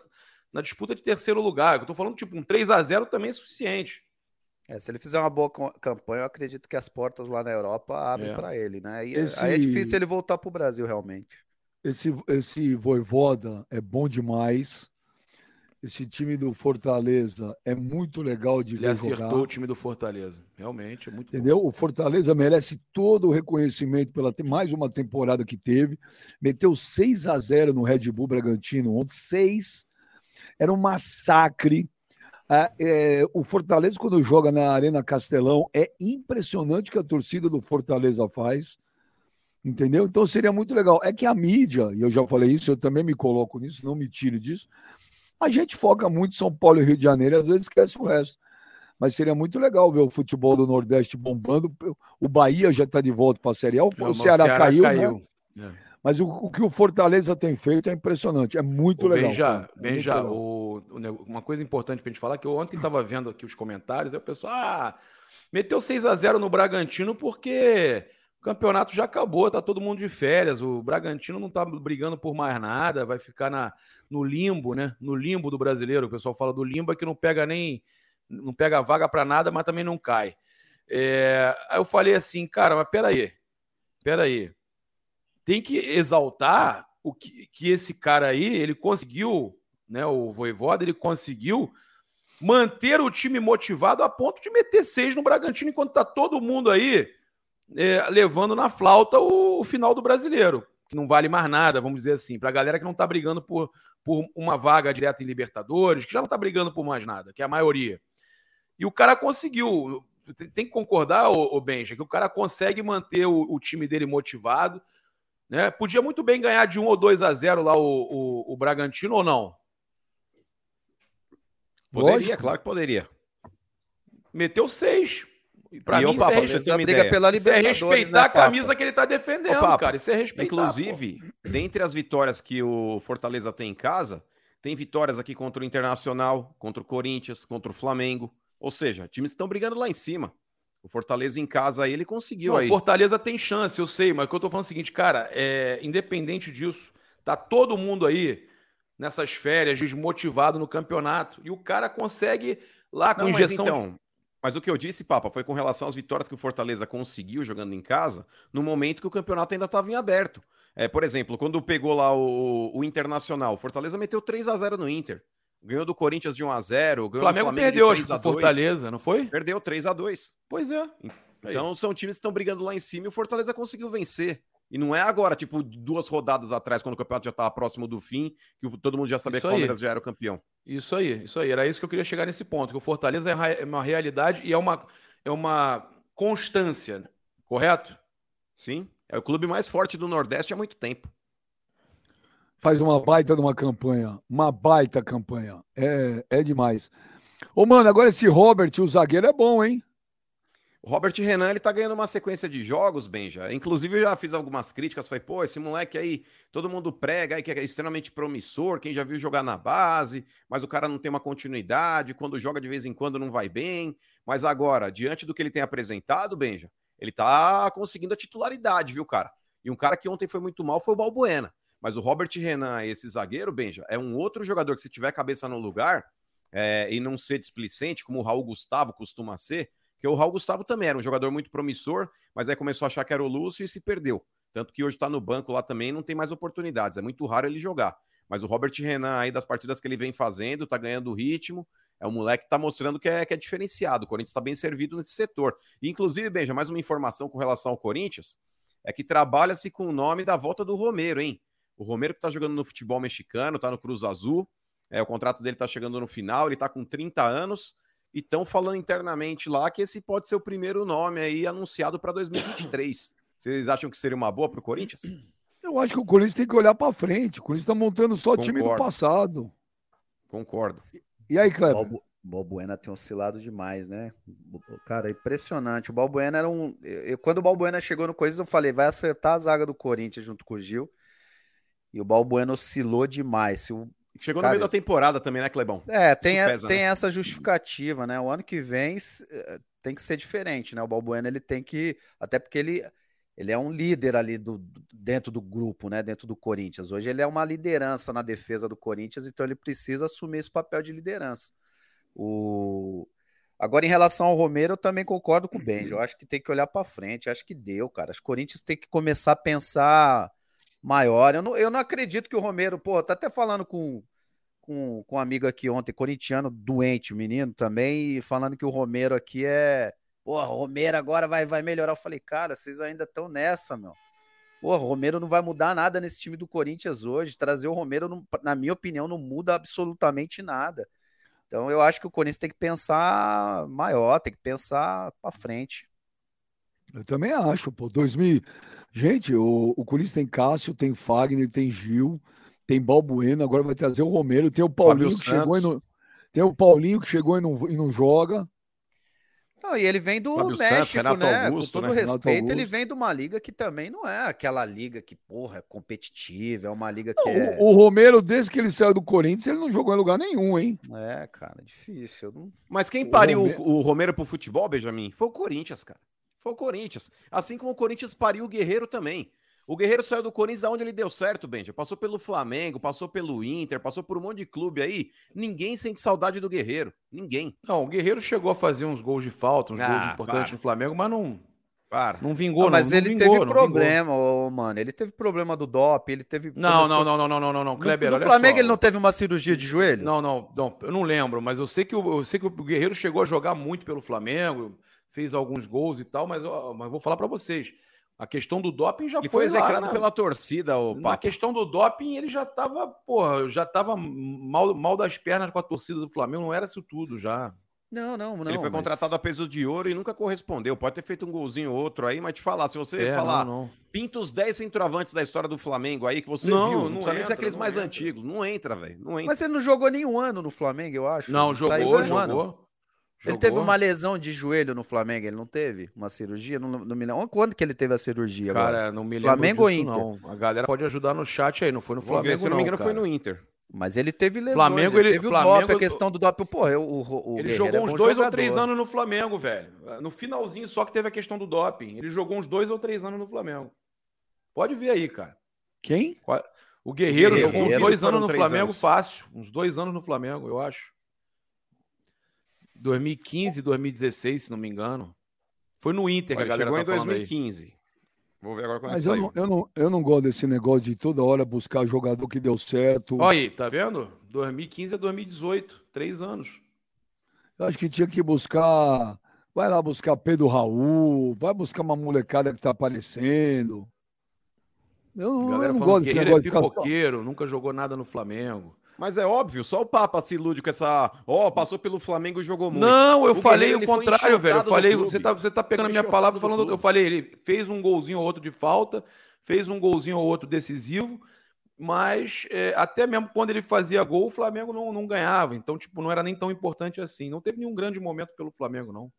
na disputa de terceiro lugar. Eu tô falando, tipo, um 3 x 0 também é suficiente. É, se ele fizer uma boa campanha, eu acredito que as portas lá na Europa abrem é. para ele, né? E esse... aí é difícil ele voltar para o Brasil, realmente. Esse, esse Voivoda é bom demais. Esse time do Fortaleza é muito legal de Ele ver acertou jogar. o time do Fortaleza. Realmente, é muito Entendeu? Bom. O Fortaleza merece todo o reconhecimento pela mais uma temporada que teve. Meteu 6 a 0 no Red Bull Bragantino ontem. 6 era um massacre. É, é, o Fortaleza, quando joga na Arena Castelão, é impressionante que a torcida do Fortaleza faz. Entendeu? Então seria muito legal. É que a mídia, e eu já falei isso, eu também me coloco nisso, não me tire disso. A gente foca muito em São Paulo e Rio de Janeiro, às vezes esquece o resto. Mas seria muito legal ver o futebol do Nordeste bombando. O Bahia já está de volta para a Série A. O, Ceará, o Ceará caiu, caiu. Né? É. Mas o, o, que o Fortaleza tem feito é impressionante, é muito legal. Benja, Benja o, uma coisa importante para a gente falar, que eu ontem estava vendo aqui os comentários, aí o pessoal, ah, meteu 6 a 0 no Bragantino porque o campeonato já acabou, tá todo mundo de férias, o Bragantino não está brigando por mais nada, vai ficar na, no limbo, né? No limbo do brasileiro, o pessoal fala do limbo é que não pega nem, não pega vaga para nada, mas também não cai. É, aí eu falei assim, cara, mas peraí, peraí, tem que exaltar o que, que esse cara aí, ele conseguiu, né, o Voivoda, ele conseguiu manter o time motivado a ponto de meter seis no Bragantino, enquanto tá todo mundo aí é, levando na flauta o, o, final do brasileiro, que não vale mais nada, vamos dizer assim, para a galera que não tá brigando por, por uma vaga direta em Libertadores, que já não tá brigando por mais nada, que é a maioria. E o cara conseguiu, tem que concordar, o Benja, que o cara consegue manter o, o time dele motivado, né? Podia muito bem ganhar de 1 ou 2 a 0 lá o, o, o Bragantino ou não? Poderia, Lógico. claro que poderia. Meteu 6. Pra e mim, opa, isso é, briga pela isso é respeitar né, a camisa que ele tá defendendo, Ô, cara. Isso é respeitar. Inclusive, pô. dentre as vitórias que o Fortaleza tem em casa, tem vitórias aqui contra o Internacional, contra o Corinthians, contra o Flamengo. Ou seja, times estão brigando lá em cima. O Fortaleza em casa aí, ele conseguiu Não, aí. O Fortaleza tem chance, eu sei, mas o que eu tô falando é o seguinte, cara, é, independente disso, tá todo mundo aí nessas férias desmotivado no campeonato e o cara consegue lá com Não, injeção. Mas então, mas o que eu disse, Papa, foi com relação às vitórias que o Fortaleza conseguiu jogando em casa, no momento que o campeonato ainda estava em aberto. É, por exemplo, quando pegou lá o, o Internacional, o Fortaleza meteu 3 a 0 no Inter. Ganhou do Corinthians de 1 a 0 ganhou Flamengo, Flamengo perdeu hoje pro Fortaleza, não foi? Perdeu 3 a 2 Pois é. Então são times que estão brigando lá em cima e o Fortaleza conseguiu vencer. E não é agora, tipo, duas rodadas atrás, quando o campeonato já estava próximo do fim, que todo mundo já sabia isso que o Palmeiras já era o campeão. Isso aí, isso aí. Era isso que eu queria chegar nesse ponto, que o Fortaleza é uma realidade e é uma, é uma constância, correto? Sim. É o clube mais forte do Nordeste há muito tempo faz uma baita de uma campanha. Uma baita campanha. É, é demais. Ô, mano, agora esse Robert, o zagueiro, é bom, hein? Robert Renan, ele tá ganhando uma sequência de jogos, Benja. Inclusive, eu já fiz algumas críticas. Falei, pô, esse moleque aí, todo mundo prega aí que é extremamente promissor. Quem já viu jogar na base, mas o cara não tem uma continuidade. Quando joga de vez em quando não vai bem. Mas agora, diante do que ele tem apresentado, Benja, ele tá conseguindo a titularidade, viu, cara? E um cara que ontem foi muito mal foi o Balbuena. Mas o Robert Renan, esse zagueiro, Benja, é um outro jogador que, se tiver cabeça no lugar é, e não ser displicente, como o Raul Gustavo costuma ser, porque o Raul Gustavo também era um jogador muito promissor, mas aí começou a achar que era o Lúcio e se perdeu. Tanto que hoje está no banco lá também não tem mais oportunidades. É muito raro ele jogar. Mas o Robert Renan, aí, das partidas que ele vem fazendo, tá ganhando ritmo. É um moleque que tá mostrando que é, que é diferenciado. O Corinthians está bem servido nesse setor. E, inclusive, Benja, mais uma informação com relação ao Corinthians: é que trabalha-se com o nome da volta do Romero, hein? O Romero que tá jogando no futebol mexicano, tá no Cruz Azul. É, o contrato dele tá chegando no final, ele tá com 30 anos e estão falando internamente lá que esse pode ser o primeiro nome aí anunciado para 2023. Vocês acham que seria uma boa para o Corinthians? Eu acho que o Corinthians tem que olhar para frente. O Corinthians está montando só Concordo. time do passado. Concordo. E aí, Cleber? O Balbuena tem oscilado demais, né? Cara, é impressionante. O Balbuena era um. Eu, quando o Balbuena chegou no Corinthians, eu falei, vai acertar a zaga do Corinthians junto com o Gil. E o Balbuena oscilou demais. O Chegou Cara, no meio da temporada também, né, Clebão? É, tem, pesa, tem né? essa justificativa, né? O ano que vem eh, tem que ser diferente, né? O Balbuena ele tem que. Até porque ele, ele é um líder ali do, dentro do grupo, né? Dentro do Corinthians. Hoje ele é uma liderança na defesa do Corinthians, então ele precisa assumir esse papel de liderança. O... Agora, em relação ao Romero, eu também concordo com o Benji. Eu acho que tem que olhar para frente. Eu acho que deu, cara. Os Corinthians tem que começar a pensar maior. Eu não, eu não acredito que o Romero, pô, tá até falando com, com, com um amigo aqui ontem, corintiano, doente, o menino também, falando que o Romero aqui é. Pô, Romero agora vai, vai melhorar. Eu falei, cara, vocês ainda estão nessa, meu. Pô, Romero não vai mudar nada nesse time do Corinthians hoje. Trazer o Romero, não, na minha opinião, não muda absolutamente nada. Então eu acho que o Corinthians tem que pensar maior, tem que pensar para frente. Eu também acho, pô. 2000, Gente, o, o Corinthians tem Cássio, tem Fagner, tem Gil, tem Balbuena, agora vai trazer o Romero, tem o Paulinho Fábio que Santos. chegou e não, tem o Paulinho que chegou e não, e não joga. Não, e ele vem do Fábio México, Santos, né? Augusto, Com todo né? respeito, ele vem de uma liga que também não é aquela liga que, porra, é competitiva, é uma liga que não, é... O, o Romero, desde que ele saiu do Corinthians, ele não jogou em lugar nenhum, hein? É, cara, difícil. Não... Mas quem pariu o Romero... o Romero pro futebol, Benjamin, foi o Corinthians, cara. Foi o Corinthians. Assim como o Corinthians pariu o Guerreiro também. O Guerreiro saiu do Corinthians aonde ele deu certo, Benja. Passou pelo Flamengo, passou pelo Inter, passou por um monte de clube aí. Ninguém sente saudade do Guerreiro. Ninguém. Não, o Guerreiro chegou a fazer uns gols de falta, uns ah, gols importantes para. no Flamengo, mas não. Para. Não vingou, não. Mas não, ele vingou, teve problema, oh, mano. Ele teve problema do DOP, ele teve. Não, não, não, não, não, não, não, não. Kleber, no, no Flamengo só. ele não teve uma cirurgia de joelho? Não, não, não. Eu não lembro, mas eu sei que o, eu sei que o Guerreiro chegou a jogar muito pelo Flamengo fez alguns gols e tal, mas, ó, mas vou falar para vocês. A questão do doping já e foi, execrado pela torcida. O Na questão do doping, ele já estava, porra, já estava mal, mal das pernas com a torcida do Flamengo, não era isso tudo já. Não, não, não. Ele foi mas... contratado a peso de ouro e nunca correspondeu. Pode ter feito um golzinho ou outro aí, mas te falar, se você é, falar, não, não. pinta os 10 centroavantes da história do Flamengo aí que você não, viu, não, não precisa entra, nem ser aqueles mais entra. antigos. Não entra, velho. Não entra. Mas ele não jogou nenhum ano no Flamengo, eu acho. Não, jogou, jogou. Um ano. Jogou. Ele teve uma lesão de joelho no Flamengo, ele não teve? Uma cirurgia? Não, não me lembro. Quando que ele teve a cirurgia? Cara, agora? não me lembro Flamengo ou Inter? Não. A galera pode ajudar no chat aí, não foi no Flamengo, ver, se não me engano, foi no Inter. Mas ele teve lesões, Flamengo, ele, teve Flamengo, o dop, a questão do dop. Pô, eu, o, o ele jogou uns dois jogador. ou três anos no Flamengo, velho. No finalzinho só que teve a questão do doping. Ele jogou uns dois ou três anos no Flamengo. Pode ver aí, cara. Quem? O Guerreiro, Guerreiro jogou uns dois anos no Flamengo anos. fácil. Uns dois anos no Flamengo, eu acho. 2015, 2016, se não me engano. Foi no Inter Olha, que a galera chegou tá em 2015. Aí. Vou ver agora quando Mas eu não, eu, não, eu não gosto desse negócio de toda hora buscar jogador que deu certo. Olha aí, tá vendo? 2015 a 2018, três anos. Eu acho que tinha que buscar. Vai lá buscar Pedro Raul, vai buscar uma molecada que tá aparecendo. Eu, eu não gosto desse negócio é de ficar. nunca jogou nada no Flamengo. Mas é óbvio, só o Papa se ilude com essa. Ó, oh, passou pelo Flamengo e jogou muito. Não, eu o falei o contrário, velho. Eu falei, você tá, você tá pegando a minha palavra falando. Eu falei, ele fez um golzinho ou outro de falta, fez um golzinho ou outro decisivo, mas é, até mesmo quando ele fazia gol, o Flamengo não, não ganhava. Então, tipo, não era nem tão importante assim. Não teve nenhum grande momento pelo Flamengo, não.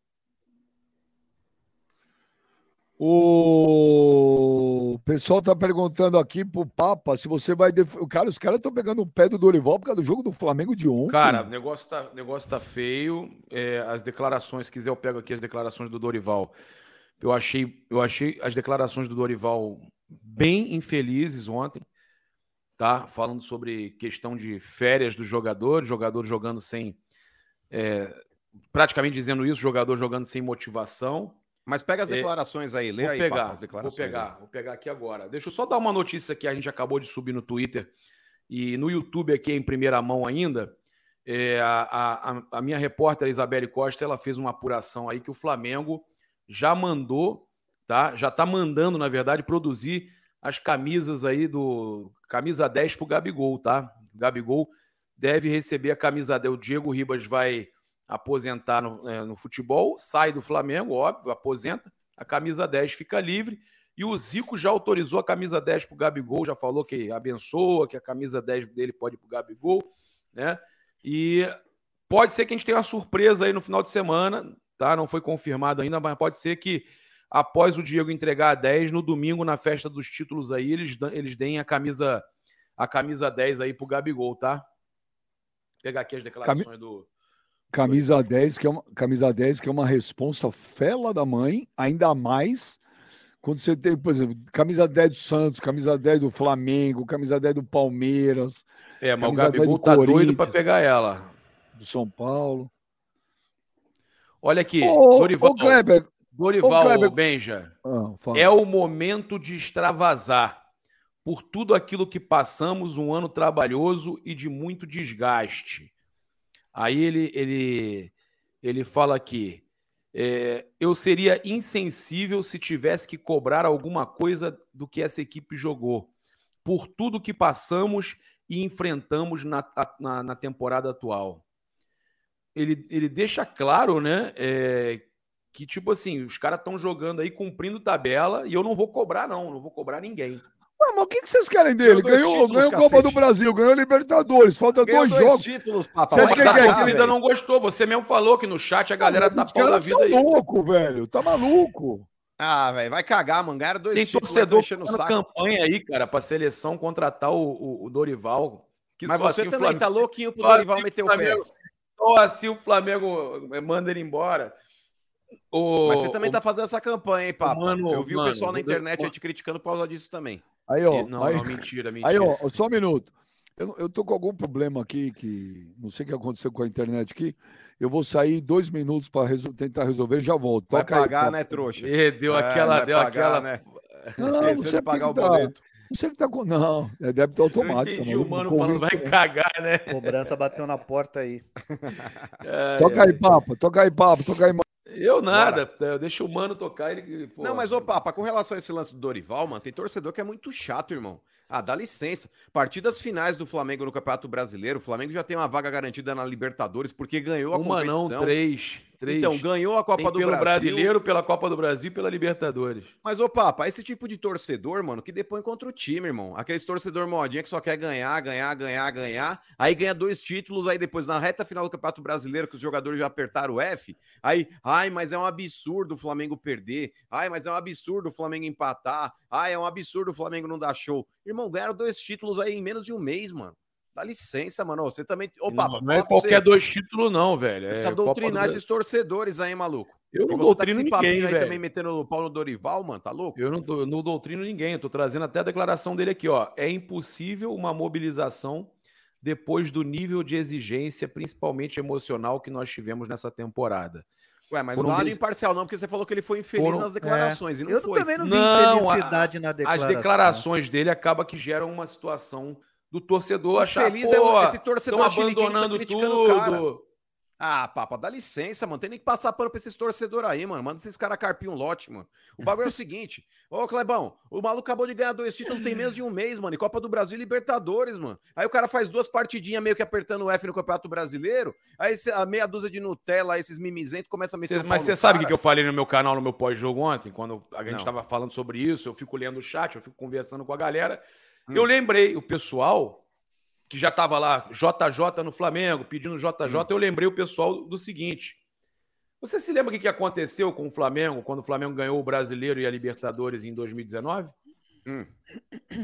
O pessoal tá perguntando aqui pro Papa se você vai. Def... Cara, os caras estão pegando o pé do Dorival por causa do jogo do Flamengo de ontem. Cara, o negócio tá, negócio tá feio. É, as declarações, se quiser, eu pego aqui as declarações do Dorival. Eu achei, eu achei as declarações do Dorival bem infelizes ontem, tá? Falando sobre questão de férias dos jogadores, jogador jogando sem. É, praticamente dizendo isso, jogador jogando sem motivação. Mas pega as é, declarações aí, lê vou aí, pegar, as declarações. Vou pegar, aí. vou pegar aqui agora. Deixa eu só dar uma notícia que a gente acabou de subir no Twitter e no YouTube aqui em primeira mão ainda. É, a, a, a, minha repórter Isabelle Costa ela fez uma apuração aí que o Flamengo já mandou, tá? Já tá mandando, na verdade, produzir as camisas aí do camisa 10 pro Gabigol, tá? O Gabigol deve receber a camisa 10. O Diego Ribas vai aposentar no, é, no, futebol, sai do Flamengo, óbvio, aposenta, a camisa 10 fica livre. E o Zico já autorizou a camisa 10 para o Gabigol, já falou que abençoa, que a camisa 10 dele pode ir para o Gabigol, né? E pode ser que a gente tenha uma surpresa aí no final de semana, tá? Não foi confirmado ainda, mas pode ser que após o Diego entregar a 10, no domingo, na festa dos títulos aí, eles, eles deem a camisa, a camisa 10 aí pro Gabigol, tá? Vou pegar aqui as declarações Cam... do Camisa 10, que é uma, camisa 10, que é uma responsa fela da mãe, ainda mais quando você tem, por exemplo, camisa 10 do Santos, camisa 10 do Flamengo, camisa 10 do Palmeiras. É, mas o Gabigol tá doido para pegar ela. Do São Paulo. Olha aqui, ô, Dorival. Ô, Kleber, Dorival ô, Kleber. Benja. Ah, é o momento de extravasar por tudo aquilo que passamos, um ano trabalhoso e de muito desgaste. Aí ele, ele, ele fala aqui: é, eu seria insensível se tivesse que cobrar alguma coisa do que essa equipe jogou, por tudo que passamos e enfrentamos na, na, na temporada atual. Ele, ele deixa claro, né? É, que, tipo assim, os caras estão jogando aí cumprindo tabela e eu não vou cobrar, não, não vou cobrar ninguém. Ah, mas o que, que vocês querem dele? Ganhou, títulos, ganhou Copa do Brasil, ganhou Libertadores, falta ganhou dois, dois jogos. títulos, papai. Você que a torcida não gostou. Você mesmo falou que no chat a galera tá pau da vida aí. Tá louco, velho. Tá maluco. Ah, velho, vai cagar, mano. Ganharam dois Tem títulos. Tem torcedor no campanha aí, cara, pra seleção contratar o, o, o Dorival. mas você assim também Flamengo... tá louquinho pro Dorival assim meter o, Flamengo... pé. Só assim o Flamengo manda ele embora. O... Mas você também o... tá fazendo essa campanha, hein, papo? Mano, Eu vi mano, o pessoal na internet eu... te criticando por causa disso também. Aí, ó. Não, aí, não, mentira, mentira. Aí, ó, só um minuto. Eu, eu tô com algum problema aqui que não sei o que aconteceu com a internet aqui. Eu vou sair dois minutos para resol tentar resolver já volto. Vai Toca pagar, aí, né, trouxa? E deu é, aquela, deu pagar, aquela. Né? Não, Esqueceu de pagar o tá, boleto. Não sei que tá com. Não, é débito automático. Entendi, o mano falando, vai cagar, né? Cobrança bateu na porta aí. É, toca aí, papo, toca aí, papo, toca aí, eu nada, Bora. deixa o mano tocar. Ele, pô, não, mas ô Papa, com relação a esse lance do Dorival, mano, tem torcedor que é muito chato, irmão. Ah, dá licença. Partidas finais do Flamengo no Campeonato Brasileiro, o Flamengo já tem uma vaga garantida na Libertadores porque ganhou a uma competição. Uma não, três. Três. Então, ganhou a Copa do pelo Brasil. brasileiro, pela Copa do Brasil e pela Libertadores. Mas, ô Papa, esse tipo de torcedor, mano, que depõe contra o time, irmão. Aqueles torcedor modinha que só quer ganhar, ganhar, ganhar, ganhar. Aí ganha dois títulos, aí depois, na reta final do Campeonato Brasileiro, que os jogadores já apertaram o F, aí, ai, mas é um absurdo o Flamengo perder. Ai, mas é um absurdo o Flamengo empatar. Ai, é um absurdo o Flamengo não dar show. Irmão, ganharam dois títulos aí em menos de um mês, mano. Dá licença, mano. Você também. Opa, não, não é qualquer dois títulos, não, velho. Você é precisa doutrinar esses torcedores aí, maluco. Eu não tá doutrino tá ninguém, velho. também metendo o pau no Dorival, mano, tá louco? Eu não, eu não doutrino ninguém. Eu tô trazendo até a declaração dele aqui, ó. É impossível uma mobilização depois do nível de exigência, principalmente emocional, que nós tivemos nessa temporada. Ué, mas Foram não dá imparcial, não, porque você falou que ele foi infeliz Foram... nas declarações. É. eu foi. também não vi não, infelicidade a, na declaração. As declarações dele acaba que geram uma situação do torcedor achar, Feliz é esse torcedor abandonando tá tudo. Ah, papa, dá licença, mano. Tem nem que passar pano pra esses torcedores aí, mano. Manda esses caras carpir um lote, mano. O bagulho é o seguinte. Ô, Clebão, o maluco acabou de ganhar dois títulos tem menos de um mês, mano. E Copa do Brasil e Libertadores, mano. Aí o cara faz duas partidinhas meio que apertando o F no Campeonato Brasileiro. Aí a meia dúzia de Nutella, esses mimizentos, começa a meter cê, Mas você sabe o que eu falei no meu canal, no meu pós-jogo ontem? Quando a gente Não. tava falando sobre isso, eu fico lendo o chat, eu fico conversando com a galera. Hum. Eu lembrei, o pessoal que já estava lá, JJ no Flamengo, pedindo JJ, hum. eu lembrei o pessoal do seguinte: Você se lembra o que aconteceu com o Flamengo quando o Flamengo ganhou o Brasileiro e a Libertadores em 2019? Hum.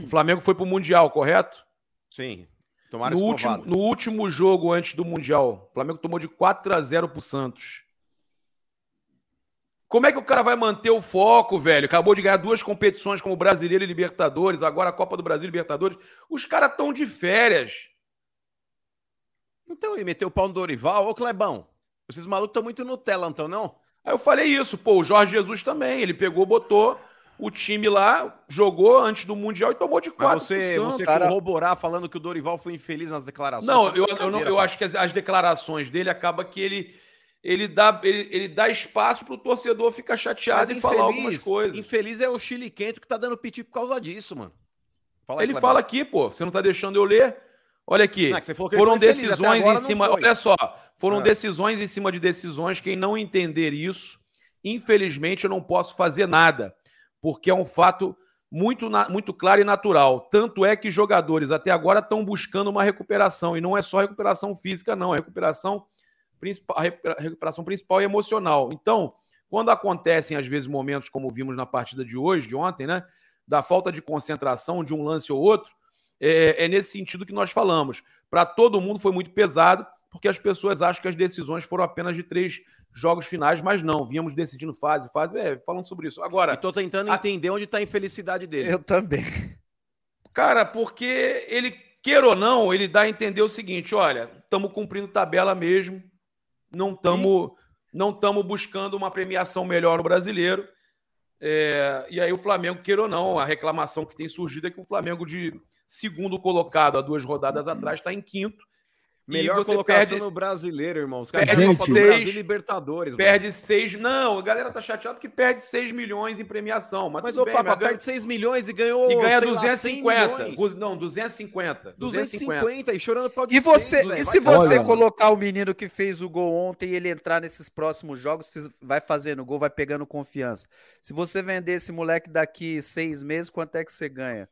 O Flamengo foi para o Mundial, correto? Sim. no último, no último jogo antes do Mundial, o Flamengo tomou de 4 a 0 pro Santos. Como é que o cara vai manter o foco, velho? Acabou de ganhar duas competições como Brasileiro e Libertadores, agora a Copa do Brasil e Libertadores. Os caras estão de férias. Então, e meteu o pau no Dorival. Ô, Clebão, esses malucos estão muito Nutella, não estão, não? Aí eu falei isso. Pô, o Jorge Jesus também. Ele pegou, botou o time lá, jogou antes do Mundial e tomou de quatro. Mas você, você cara... corroborar falando que o Dorival foi infeliz nas declarações? Não, eu, eu, não, eu acho que as, as, declarações dele acaba que ele ele dá, ele, ele dá espaço para o torcedor ficar chateado Mas e infeliz, falar algumas coisas. Infeliz é o Chile Quento que tá dando piti por causa disso, mano. Fala aí, ele fala aqui, pô. Você não tá deixando eu ler? Olha aqui. Não, é foram decisões em cima. Olha só. Foram é. decisões em cima de decisões. Quem não entender isso, infelizmente, eu não posso fazer nada. Porque é um fato muito, muito claro e natural. Tanto é que jogadores até agora estão buscando uma recuperação. E não é só recuperação física, não. É recuperação a recuperação principal é emocional. Então, quando acontecem, às vezes, momentos como vimos na partida de hoje, de ontem, né? Da falta de concentração de um lance ou outro, é, é nesse sentido que nós falamos. Para todo mundo foi muito pesado, porque as pessoas acham que as decisões foram apenas de três jogos finais, mas não, vínhamos decidindo fase, fase, é, falando sobre isso. Agora. Estou tentando a... entender onde está a infelicidade dele. Eu também. Cara, porque ele, queira ou não, ele dá a entender o seguinte: olha, estamos cumprindo tabela mesmo, não estamos não estamos buscando uma premiação melhor no brasileiro. É, e aí o Flamengo, queira ou não, a reclamação que tem surgido é que o Flamengo de segundo colocado há duas rodadas atrás está em quinto Melhor colocação perde... no brasileiro, irmão. Os caras perde seis, Brasil, Libertadores. Perde 6. Não, a galera tá chateada porque perde 6 milhões em premiação. Mas, mas ô, bem, Papa, perde 6 milhões e ganhou. E ganha 250. Lá, não, 250. 250. 250 e chorando pau de E, você, seis, e se você Olha, colocar mano. o menino que fez o gol ontem e ele entrar nesses próximos jogos, vai fazendo gol, vai pegando confiança. Se você vender esse moleque daqui seis meses, quanto é que você ganha?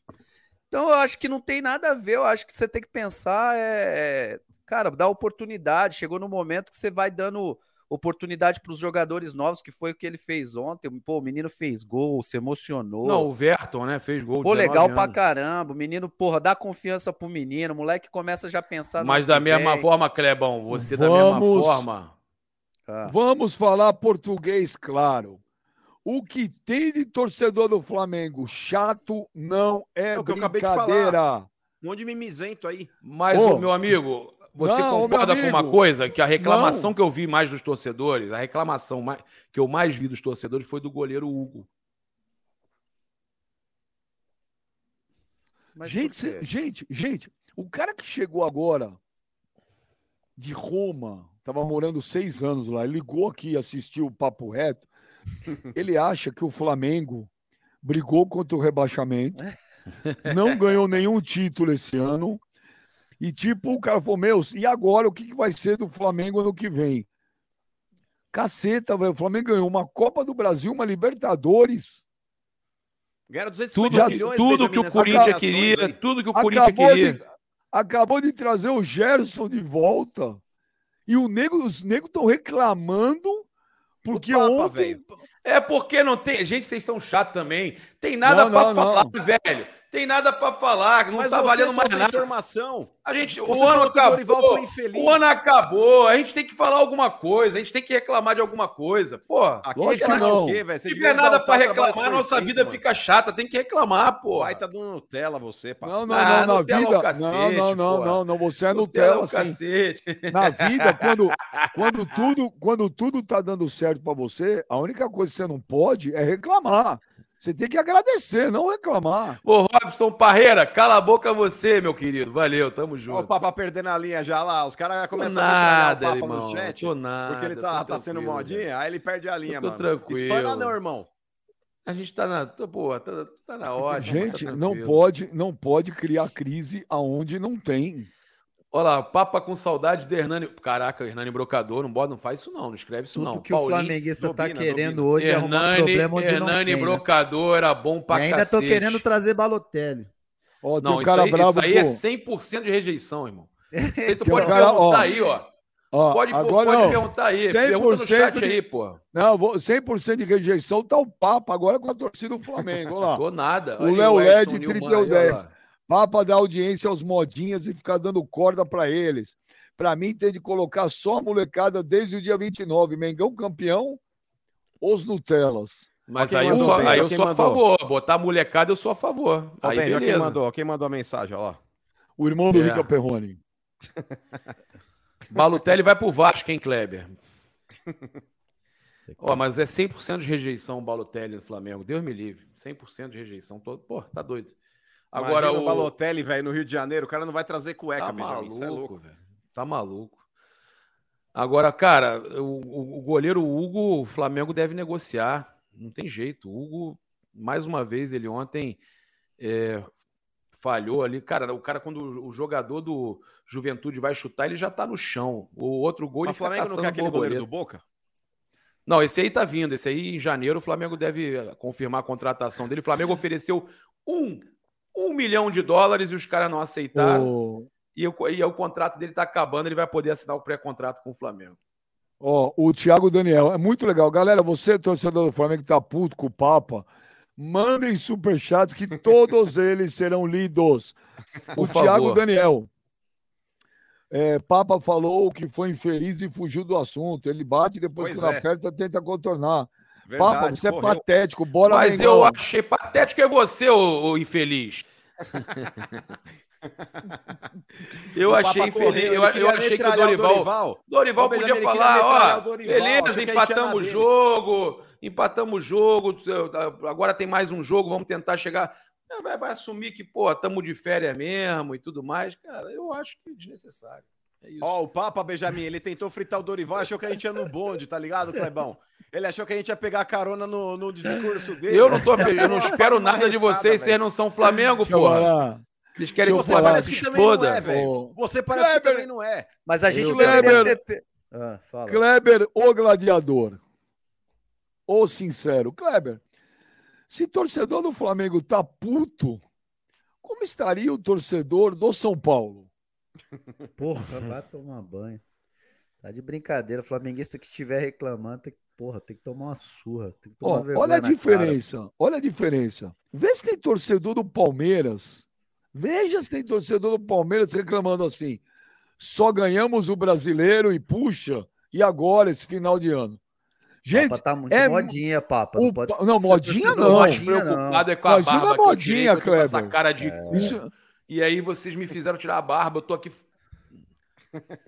Então eu acho que não tem nada a ver. Eu acho que você tem que pensar é, cara, dá oportunidade. Chegou no momento que você vai dando oportunidade para os jogadores novos, que foi o que ele fez ontem. Pô, o menino fez gol, se emocionou. Não, o Verton, né, fez gol. Pô, legal anos. pra caramba. O menino, porra, dá confiança pro menino. O moleque começa já a pensar Mas da mesma vem. forma, Clebão, você Vamos... da mesma forma. Ah. Vamos falar português, claro. O que tem de torcedor do Flamengo chato não é, é brincadeira. Um monte de mimizento aí. Mas, oh, meu amigo, você não, concorda com uma coisa? Que a reclamação não. que eu vi mais dos torcedores, a reclamação mais, que eu mais vi dos torcedores foi do goleiro Hugo. Mas gente, gente, gente, o cara que chegou agora de Roma, estava morando seis anos lá, ligou aqui e assistiu o Papo Reto, ele acha que o Flamengo brigou contra o rebaixamento, não ganhou nenhum título esse ano, e tipo, o cara falou, meu, e agora o que, que vai ser do Flamengo ano que vem? Caceta, velho. O Flamengo ganhou uma Copa do Brasil, uma Libertadores. Ganharam 250 tudo, milhões, tudo que o Corinthians queria, aí. tudo que o Corinthians queria. De, acabou de trazer o Gerson de volta. E o nego, os negros estão reclamando porque Papa, ontem. Véio. É porque não tem. Gente, vocês são chatos também. Tem nada para falar, não. velho tem nada para falar, não Mas tá valendo mais nada. informação. A gente, o ano acabou. O, o ano acabou. A gente tem que falar alguma coisa, a gente tem que reclamar de alguma coisa. Pô, aqui reclamar não. o quê, velho? Se tiver nada para reclamar, nossa vida mano. fica chata, tem que reclamar, pô. Vai tá dando Nutella você, pá. Não, não, ah, não, na vida. É cacete, não, não, não, não, não, você é Nutella, Nutella assim. Cacete. Na vida, quando, quando tudo, quando tudo tá dando certo para você, a única coisa que você não pode é reclamar. Você tem que agradecer, não reclamar. Ô, Robson Parreira, cala a boca você, meu querido. Valeu, tamo junto. Ó, o Papa perdendo a linha já lá. Os caras começam nada, a o Papa irmão, no chat. Tô nada, porque ele tá, tá sendo modinha, aí ele perde a linha, tô mano. tranquilo. Espana não, irmão. A gente tá na, pô, tá, tá na hora. Gente, tá não pode, não pode criar crise aonde não tem. Olha lá, Papa com saudade de Hernani. Caraca, Hernani Brocador, não, bota, não faz isso não, não escreve isso Tudo não. que Paulinho, o flamenguista tá domina, tá querendo domina. hoje Hernani, é arrumar problema onde Hernani não tem, né? Brocador né? era bom pra e ainda cacete. tô querendo trazer Balotelli. Ó, não, um cara isso aí, bravo, isso aí é 100% de rejeição, irmão. Aí tu pode cara, perguntar ó, aí, ó. Ó, pode, agora, pode não. perguntar aí. Pergunta no chat de, aí, pô. Não, 100% de rejeição tá o Papa agora com a torcida do Flamengo. Olha lá. Ficou nada. O Léo LED, 3110. Papa dá audiência aos modinhas e ficar dando corda para eles. Para mim, tem de colocar só a molecada desde o dia 29. Mengão campeão, os Nutelas. Mas aí, eu sou, aí eu sou a favor. Botar molecada, eu sou a favor. Ó, aí, bem, beleza. Quem mandou, quem mandou a mensagem, ó. O irmão do é. Rica Perrone. Balotelli vai pro Vasco, hein, Kleber? Ó, oh, mas é 100% de rejeição o Balotelli no Flamengo. Deus me livre. 100% de rejeição. Todo... Pô, tá doido. Agora Imagina o Balotelli, velho, no Rio de Janeiro, o cara não vai trazer cueca, tá Benjamin. É maluco, é louco, velho. Tá maluco. Agora, cara, o, o, goleiro Hugo, o Flamengo deve negociar. Não tem jeito. O Hugo, mais uma vez, ele ontem é, falhou ali. Cara, o cara, quando o jogador do Juventude vai chutar, ele já tá no chão. O outro gol, ele o Flamengo não quer aquele goleiro do Boca? Não, esse aí tá vindo. Esse aí, em janeiro, o Flamengo deve confirmar a contratação dele. O Flamengo ofereceu um, um milhão de dólares e os caras não aceitaram. Oh. E, o, e o contrato dele tá acabando, ele vai poder assinar o pré-contrato com o Flamengo. Ó, oh, o Thiago Daniel, é muito legal. Galera, você, torcedor do Flamengo, que tá puto com o Papa, Mandem superchats que todos eles serão lidos. o Thiago Daniel. É, Papa falou que foi infeliz e fugiu do assunto. Ele bate depois pois que é. aperta, tenta contornar. Verdade, Papa, você é correu. é patético. Bora Mas Mengão. eu achei patético é você, ô, ô infeliz. eu achei infeliz. eu, eu achei que o Dorival. Dorival, Dorival podia falar, ó, Dorival, beleza, empatamos o jogo empatamos o jogo, agora tem mais um jogo, vamos tentar chegar. É, vai, vai assumir que, pô, estamos de férias mesmo e tudo mais. Cara, eu acho que é desnecessário. É Ó, oh, o Papa Benjamin, ele tentou fritar o Dorival, achou que a gente ia no bonde, tá ligado, Clebão? Ele achou que a gente ia pegar carona no, no discurso dele. Eu não tô, eu não espero nada de vocês, vocês não são Flamengo, porra. Vocês querem que você parece que também não é, velho. Você parece Kleber. que também não é. Mas a gente Kleber, ter... ah, Kleber, o gladiador ou sincero. Kleber, se torcedor do Flamengo tá puto, como estaria o torcedor do São Paulo? Porra, vai tomar banho. Tá de brincadeira. O flamenguista que estiver reclamando, tem que, porra, tem que tomar uma surra. Tomar olha a diferença. Cara. Olha a diferença. Vê se tem torcedor do Palmeiras. Veja se tem torcedor do Palmeiras reclamando assim. Só ganhamos o brasileiro e puxa, e agora, esse final de ano. Gente, Papa tá muito é... modinha, Papa. Não, pode não modinha não. Mais preocupado é com a barba. Isso é modinha, Kleber. Essa cara de é. Isso... E aí vocês me fizeram tirar a barba, eu tô aqui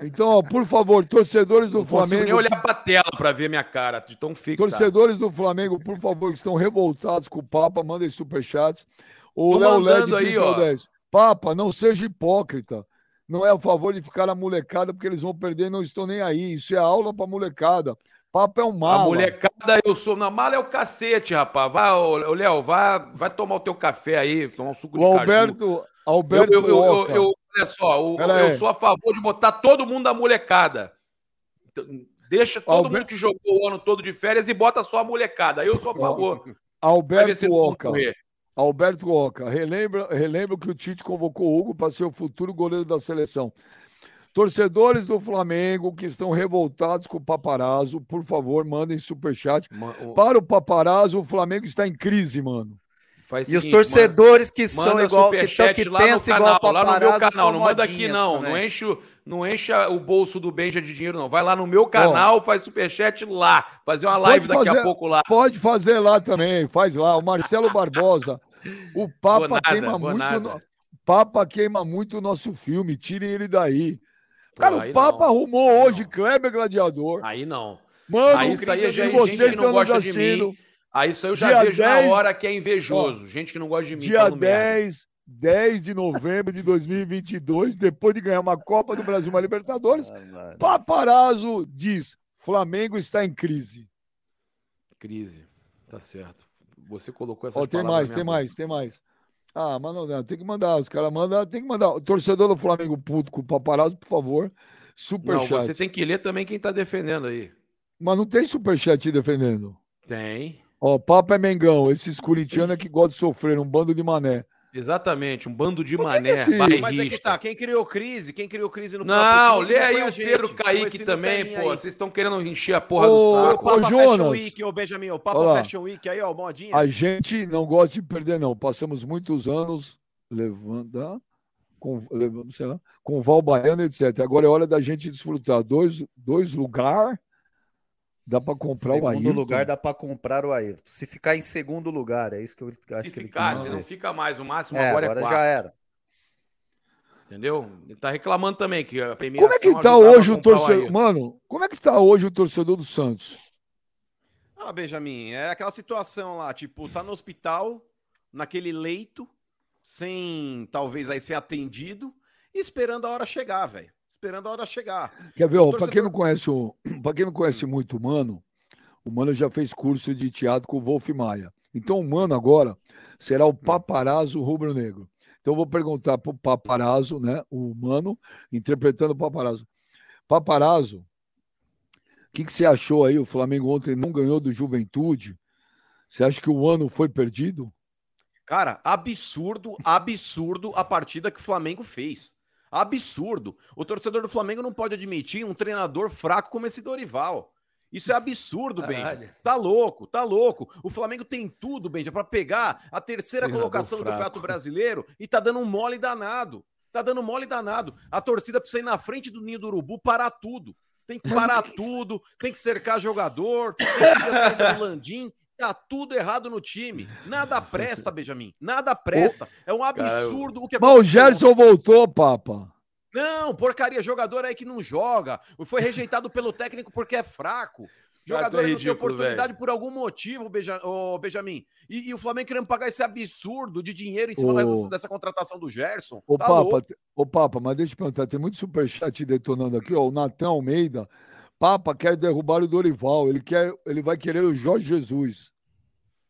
então, ó, por favor, torcedores do não Flamengo. nem olhar pra tela para ver minha cara, de tão. Torcedores do Flamengo, por favor, que estão revoltados com o Papa, mandem superchats. O Léo LED aí, ó. 10. Papa, não seja hipócrita. Não é a favor de ficar a molecada, porque eles vão perder, não estou nem aí. Isso é aula pra molecada. Papo é um mala. A molecada, eu sou. Na mala é o cacete, rapaz. Vai, Léo, vai, vai tomar o teu café aí, tomar um suco o de Alberto, caju. Alberto, eu, eu, eu, olha só, eu, eu sou a favor de botar todo mundo da molecada. Então, deixa todo Alberto... mundo que jogou o ano todo de férias e bota só a molecada. Eu sou a favor. Alberto Oca. Alberto Oca, relembra, relembra que o Tite convocou o Hugo para ser o futuro goleiro da seleção. Torcedores do Flamengo que estão revoltados com o paparazzo, por favor, mandem superchat. o... Para o paparazzo, o Flamengo está em crise, mano. Faz e seguinte, os torcedores que são igual, que, que pensam igual canal, lá no meu canal, não manda aqui não, não enche, não enche o bolso do Benja de dinheiro não. Vai lá no meu canal, faz superchat lá, fazer uma live daqui a pouco lá. Pode fazer lá também, faz lá. O Marcelo Barbosa, o Papa nada, queima muito, no, Papa queima muito o nosso filme, tirem ele daí. Cara, o Papa não. arrumou hoje não. Kleber Gladiador. Aí não. Mano, aí isso aí é gente, gente que não gosta de mim. Aí isso aí eu já vejo 10, na hora que é invejoso. Ó, gente que não gosta de mim. Dia 10, 10 de novembro de 2022, depois de ganhar uma Copa do Brasil, uma Libertadores, ah, Paparazzo diz: Flamengo está em crise. Crise, tá certo. Você colocou essa Ó, Tem mais, tem mais, tem mais. Ah, mas não, tem que mandar. Os caras mandam, tem que mandar. O torcedor do Flamengo puto com o paparazzo, por favor. Superchat. Não, você tem que ler também quem tá defendendo aí. Mas não tem superchat defendendo. Tem. Ó, papo é Mengão. Esses corintianos é que gostam de sofrer, um bando de mané. Exatamente, um bando de mané, assim? Mas é que tá, quem criou crise? Quem criou crise no Não, lê aí o Pedro Kaique também, pô. Vocês estão querendo encher a porra ô, do saco. O Papa Jonas. Fashion Week, ô Benjamin, o Papa Olá. Fashion Week aí, ó, modinha. A gente não gosta de perder, não. Passamos muitos anos levando, com, sei lá, com Val Baiano, etc. Agora é hora da gente desfrutar. Dois, dois lugares Dá para comprar segundo o Ayrton. Segundo lugar dá para comprar o Ayrton. Se ficar em segundo lugar, é isso que eu acho se que ficar, ele quis dizer. não fica mais, o máximo é, agora, agora é quatro. já era. Entendeu? Ele tá reclamando também que a Como é que tá hoje o torcedor? Mano, como é que tá hoje o torcedor do Santos? Ah, Benjamin, é aquela situação lá, tipo, tá no hospital, naquele leito, sem talvez aí ser atendido, e esperando a hora chegar, velho esperando a hora chegar. Quer ver, torcedor... para quem não conhece para quem não conhece muito o Mano, o Mano já fez curso de teatro com o Wolf Maia. Então o Mano agora será o paparazzo rubro-negro. Então eu vou perguntar para o paparazzo, né, o Mano, interpretando o paparazzo. Paparazzo, o que, que você achou aí? O Flamengo ontem não ganhou do Juventude. Você acha que o ano foi perdido? Cara, absurdo, absurdo a partida que o Flamengo fez. Absurdo. O torcedor do Flamengo não pode admitir um treinador fraco como esse Dorival. Isso é absurdo, Benja. Tá louco, tá louco. O Flamengo tem tudo, Benja, para pegar a terceira treinador colocação fraco. do Campeonato Brasileiro e tá dando um mole danado. Tá dando mole danado. A torcida precisa ir na frente do Ninho do Urubu parar tudo. Tem que parar tudo, tem que cercar jogador, tem que sair do Landim. Tá tudo errado no time. Nada presta, Benjamin. Nada presta. É um absurdo Cara, o que Mas o Gerson voltou, Papa. Não, porcaria. Jogador aí que não joga. Foi rejeitado pelo técnico porque é fraco. Jogador é ridículo, não tem oportunidade véio. por algum motivo, Beja, oh, Benjamin. E, e, o Flamengo querendo pagar esse absurdo de dinheiro em cima ô, dessa, dessa, contratação do Gerson. Ô, tá Papa, ô, Papa, mas deixa eu perguntar, tem muito superchat detonando aqui, ó. O Natan Almeida Papa quer derrubar o Dorival, ele, quer, ele vai querer o Jorge Jesus.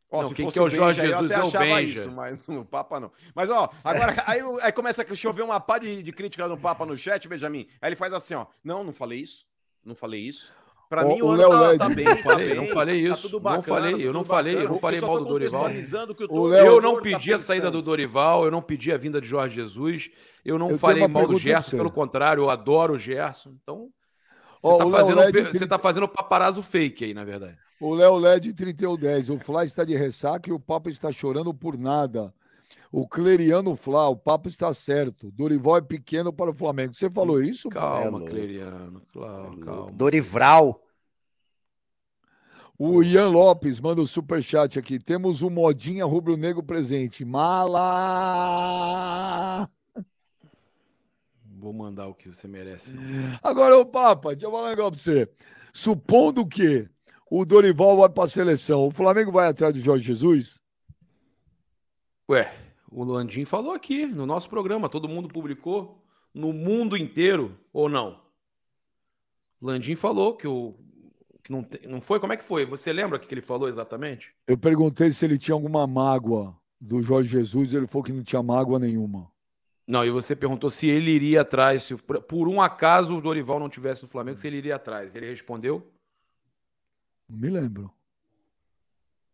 Ó, não, se quem que é o Jorge Benja, Jesus eu até achava isso, mas o Papa não. Mas, ó, agora aí, aí começa a chover uma pá de, de crítica no Papa no chat, Benjamin. Aí ele faz assim, ó. Não, não falei isso. Não falei isso. Pra mim, o, o ano tá, tá, bem, não falei, tá não falei isso. Tá bacana, não falei, eu não falei, eu não falei mal do Dorival. O eu não pedi tá a saída do Dorival, eu não pedi a vinda de Jorge Jesus, eu não eu falei mal do Gerson, pelo contrário, eu adoro o Gerson. Então, você, tá fazendo, LED, você tá fazendo paparazzo fake aí, na verdade. O Léo LED 3110. O Fly está de ressaca e o Papa está chorando por nada. O Cleriano Flá, o papo está certo. Dorival é pequeno para o Flamengo. Você falou isso? Calma, é Cleriano. Claro, é calma. Dorival. O Ian Lopes manda o um superchat aqui. Temos o Modinha Rubro Negro presente. Mala! Vou mandar o que você merece. Não. Agora, o Papa, deixa eu falar um negócio pra você. Supondo que o Dorival vai para a seleção, o Flamengo vai atrás do Jorge Jesus? Ué, o Landim falou aqui no nosso programa, todo mundo publicou no mundo inteiro, ou não? Landim falou que o que não, não foi? Como é que foi? Você lembra o que ele falou exatamente? Eu perguntei se ele tinha alguma mágoa do Jorge Jesus, ele falou que não tinha mágoa nenhuma. Não, e você perguntou se ele iria atrás, se por um acaso o Dorival não tivesse no Flamengo, se ele iria atrás. Ele respondeu? Não me lembro.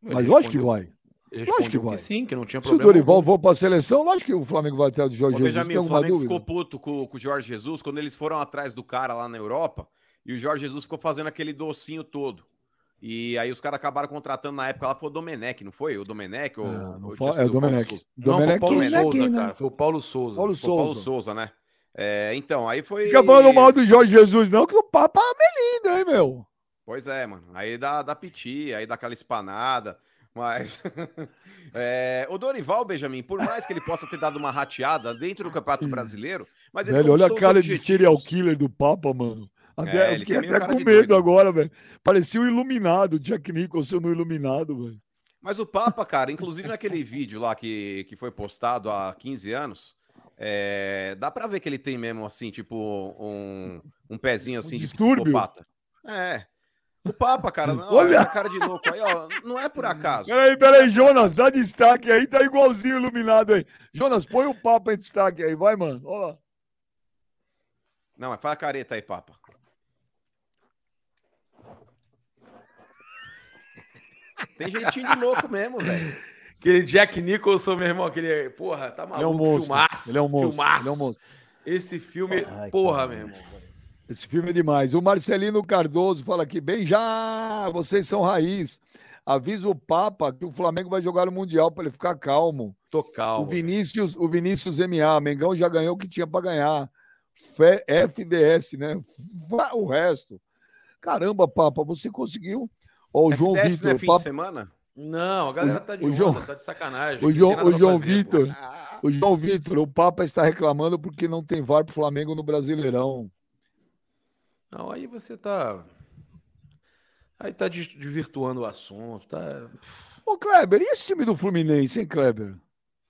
Ele Mas lógico que vai. Ele lógico que vai. Que sim, que não tinha problema. Se o Dorival for para a seleção, lógico que o Flamengo vai atrás do Jorge Ô, Jesus. Benjamin, o Flamengo dúvida? ficou puto com, com o Jorge Jesus quando eles foram atrás do cara lá na Europa e o Jorge Jesus ficou fazendo aquele docinho todo. E aí os caras acabaram contratando na época lá, foi o Domenech, não foi? O Domenech? Ou, é, não foi, é o Domenech. Domenech. Não, foi o Paulo Souza, né? cara. Foi o Paulo Souza. Paulo Souza. Paulo Souza, né? É, então, aí foi. Fica falando mal do Jorge Jesus, não, que o papo é melindro, hein, meu? Pois é, mano. Aí dá, dá piti, aí dá aquela espanada. Mas. é, o Dorival, Benjamin, por mais que ele possa ter dado uma rateada dentro do Campeonato Brasileiro, mas ele. Velho, olha a cara de serial killer do Papa, mano. Até, é, eu fiquei até com medo agora, velho. Parecia o iluminado, Jack Nicholson no iluminado, velho. Mas o Papa, cara, inclusive naquele vídeo lá que, que foi postado há 15 anos, é, dá pra ver que ele tem mesmo, assim, tipo, um, um pezinho assim um de distúrbio. psicopata. É. O Papa, cara, não, Olha essa cara de louco aí, ó, não é por acaso. Peraí, peraí, Jonas, dá destaque aí, tá igualzinho iluminado aí. Jonas, põe o Papa em destaque aí, vai, mano, olha lá. Não, mas faz a careta aí, Papa. Tem jeitinho de louco mesmo, velho. Aquele Jack Nicholson, meu irmão, aquele. Porra, tá maluco. Ele é um monstro. Filmaço. Ele é um monstro. Filmaço. Ele é um monstro. Esse filme, Ai, porra, cara. meu irmão. Esse filme é demais. O Marcelino Cardoso fala aqui, bem já, vocês são raiz. Avisa o Papa que o Flamengo vai jogar o Mundial para ele ficar calmo. Tô O calmo. Vinícius, o Vinícius MA, Mengão já ganhou o que tinha para ganhar. Fe- FDS, né? O resto. Caramba, Papa, você conseguiu. Ó, o João FDS não é Vitor, fim Papa- de semana? Não, a galera tá de o onda, João- tá de sacanagem. o João, o João fazer, Vitor, pô. o João Vitor, o Papa está reclamando porque não tem VAR pro Flamengo no Brasileirão. Não, aí você tá. Aí tá des- desvirtuando o assunto. Tá... Ô, Kleber, e esse time do Fluminense, hein, Kleber?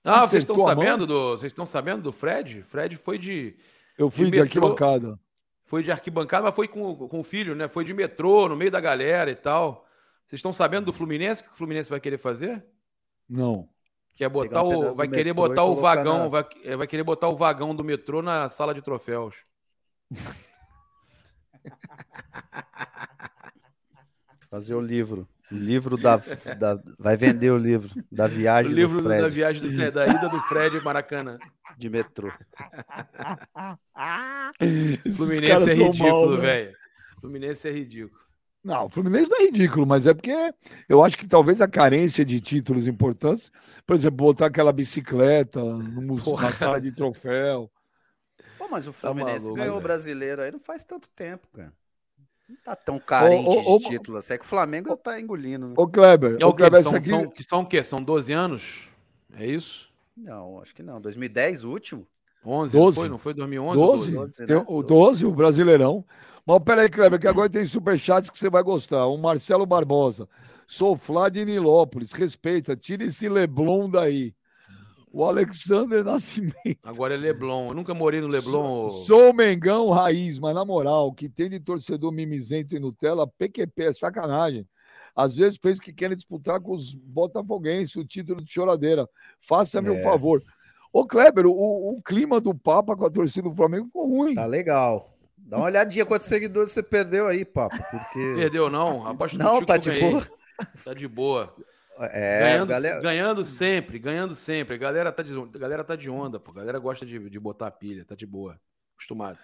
Ah, vocês estão sabendo do. Vocês estão sabendo do Fred? Fred foi de. Eu fui De de metrô. arquibancada. Foi de arquibancada, mas foi com, com o filho, né? Foi de metrô, no meio da galera e tal. Vocês estão sabendo do Fluminense? O que o Fluminense vai querer fazer? Não. Quer botar um o. Vai querer botar o vagão. na- Vai, é, vai querer botar o vagão do metrô na sala de troféus. Fazer o livro. O livro da, da- Vai vender o livro da O viagem livro do da Fred viagem do, da ida do Fred Maracanã. de metrô. Fluminense é ridículo, né? velho. Fluminense é ridículo. Não, o Fluminense não é ridículo, mas é porque eu acho que talvez a carência de títulos importantes, por exemplo, botar aquela bicicleta no museu, na sala de troféu. Pô, mas o Tá Fluminense maluco, ganhou o velho. brasileiro aí não faz tanto tempo, cara. Não tá tão carente Ô, ô, ô, de título. assim. É que o Flamengo tá engolindo. né? Ô, Kleber, É o ô? Kleber, São, aqui... são, que são o quê? São 12 anos? É isso? Não, acho que não. 2010, o último. 11? 12. Não foi? Não foi 2011? ou 12, 12, tem né? o 12, o Brasileirão. Mas peraí, Kleber, que agora tem superchats que você vai gostar. O Marcelo Barbosa. Sou Flá de Nilópolis. Respeita, tira esse Leblon daí. O Alexander Nascimento. Agora é Leblon. Eu nunca morei no Leblon. ô- Sou Mengão raiz, mas na moral, o que tem de torcedor mimizento e Nutella, PQP, é sacanagem. Às vezes penso que querem disputar com os botafoguenses o título de choradeira. Faça-me o É. favor. Ô, Kleber, o, o clima do Papa com a torcida do Flamengo ficou ruim. Tá legal. Dá uma olhadinha quantos seguidores você perdeu aí, papo. Porque. Perdeu, não? Aposto Não, contigo tá de ganhei. boa. Tá de boa. É, ganhando, galera. ganhando sempre, ganhando sempre. A galera tá de, a galera tá de onda, pô. A galera gosta de, de botar pilha, tá de boa. Acostumado.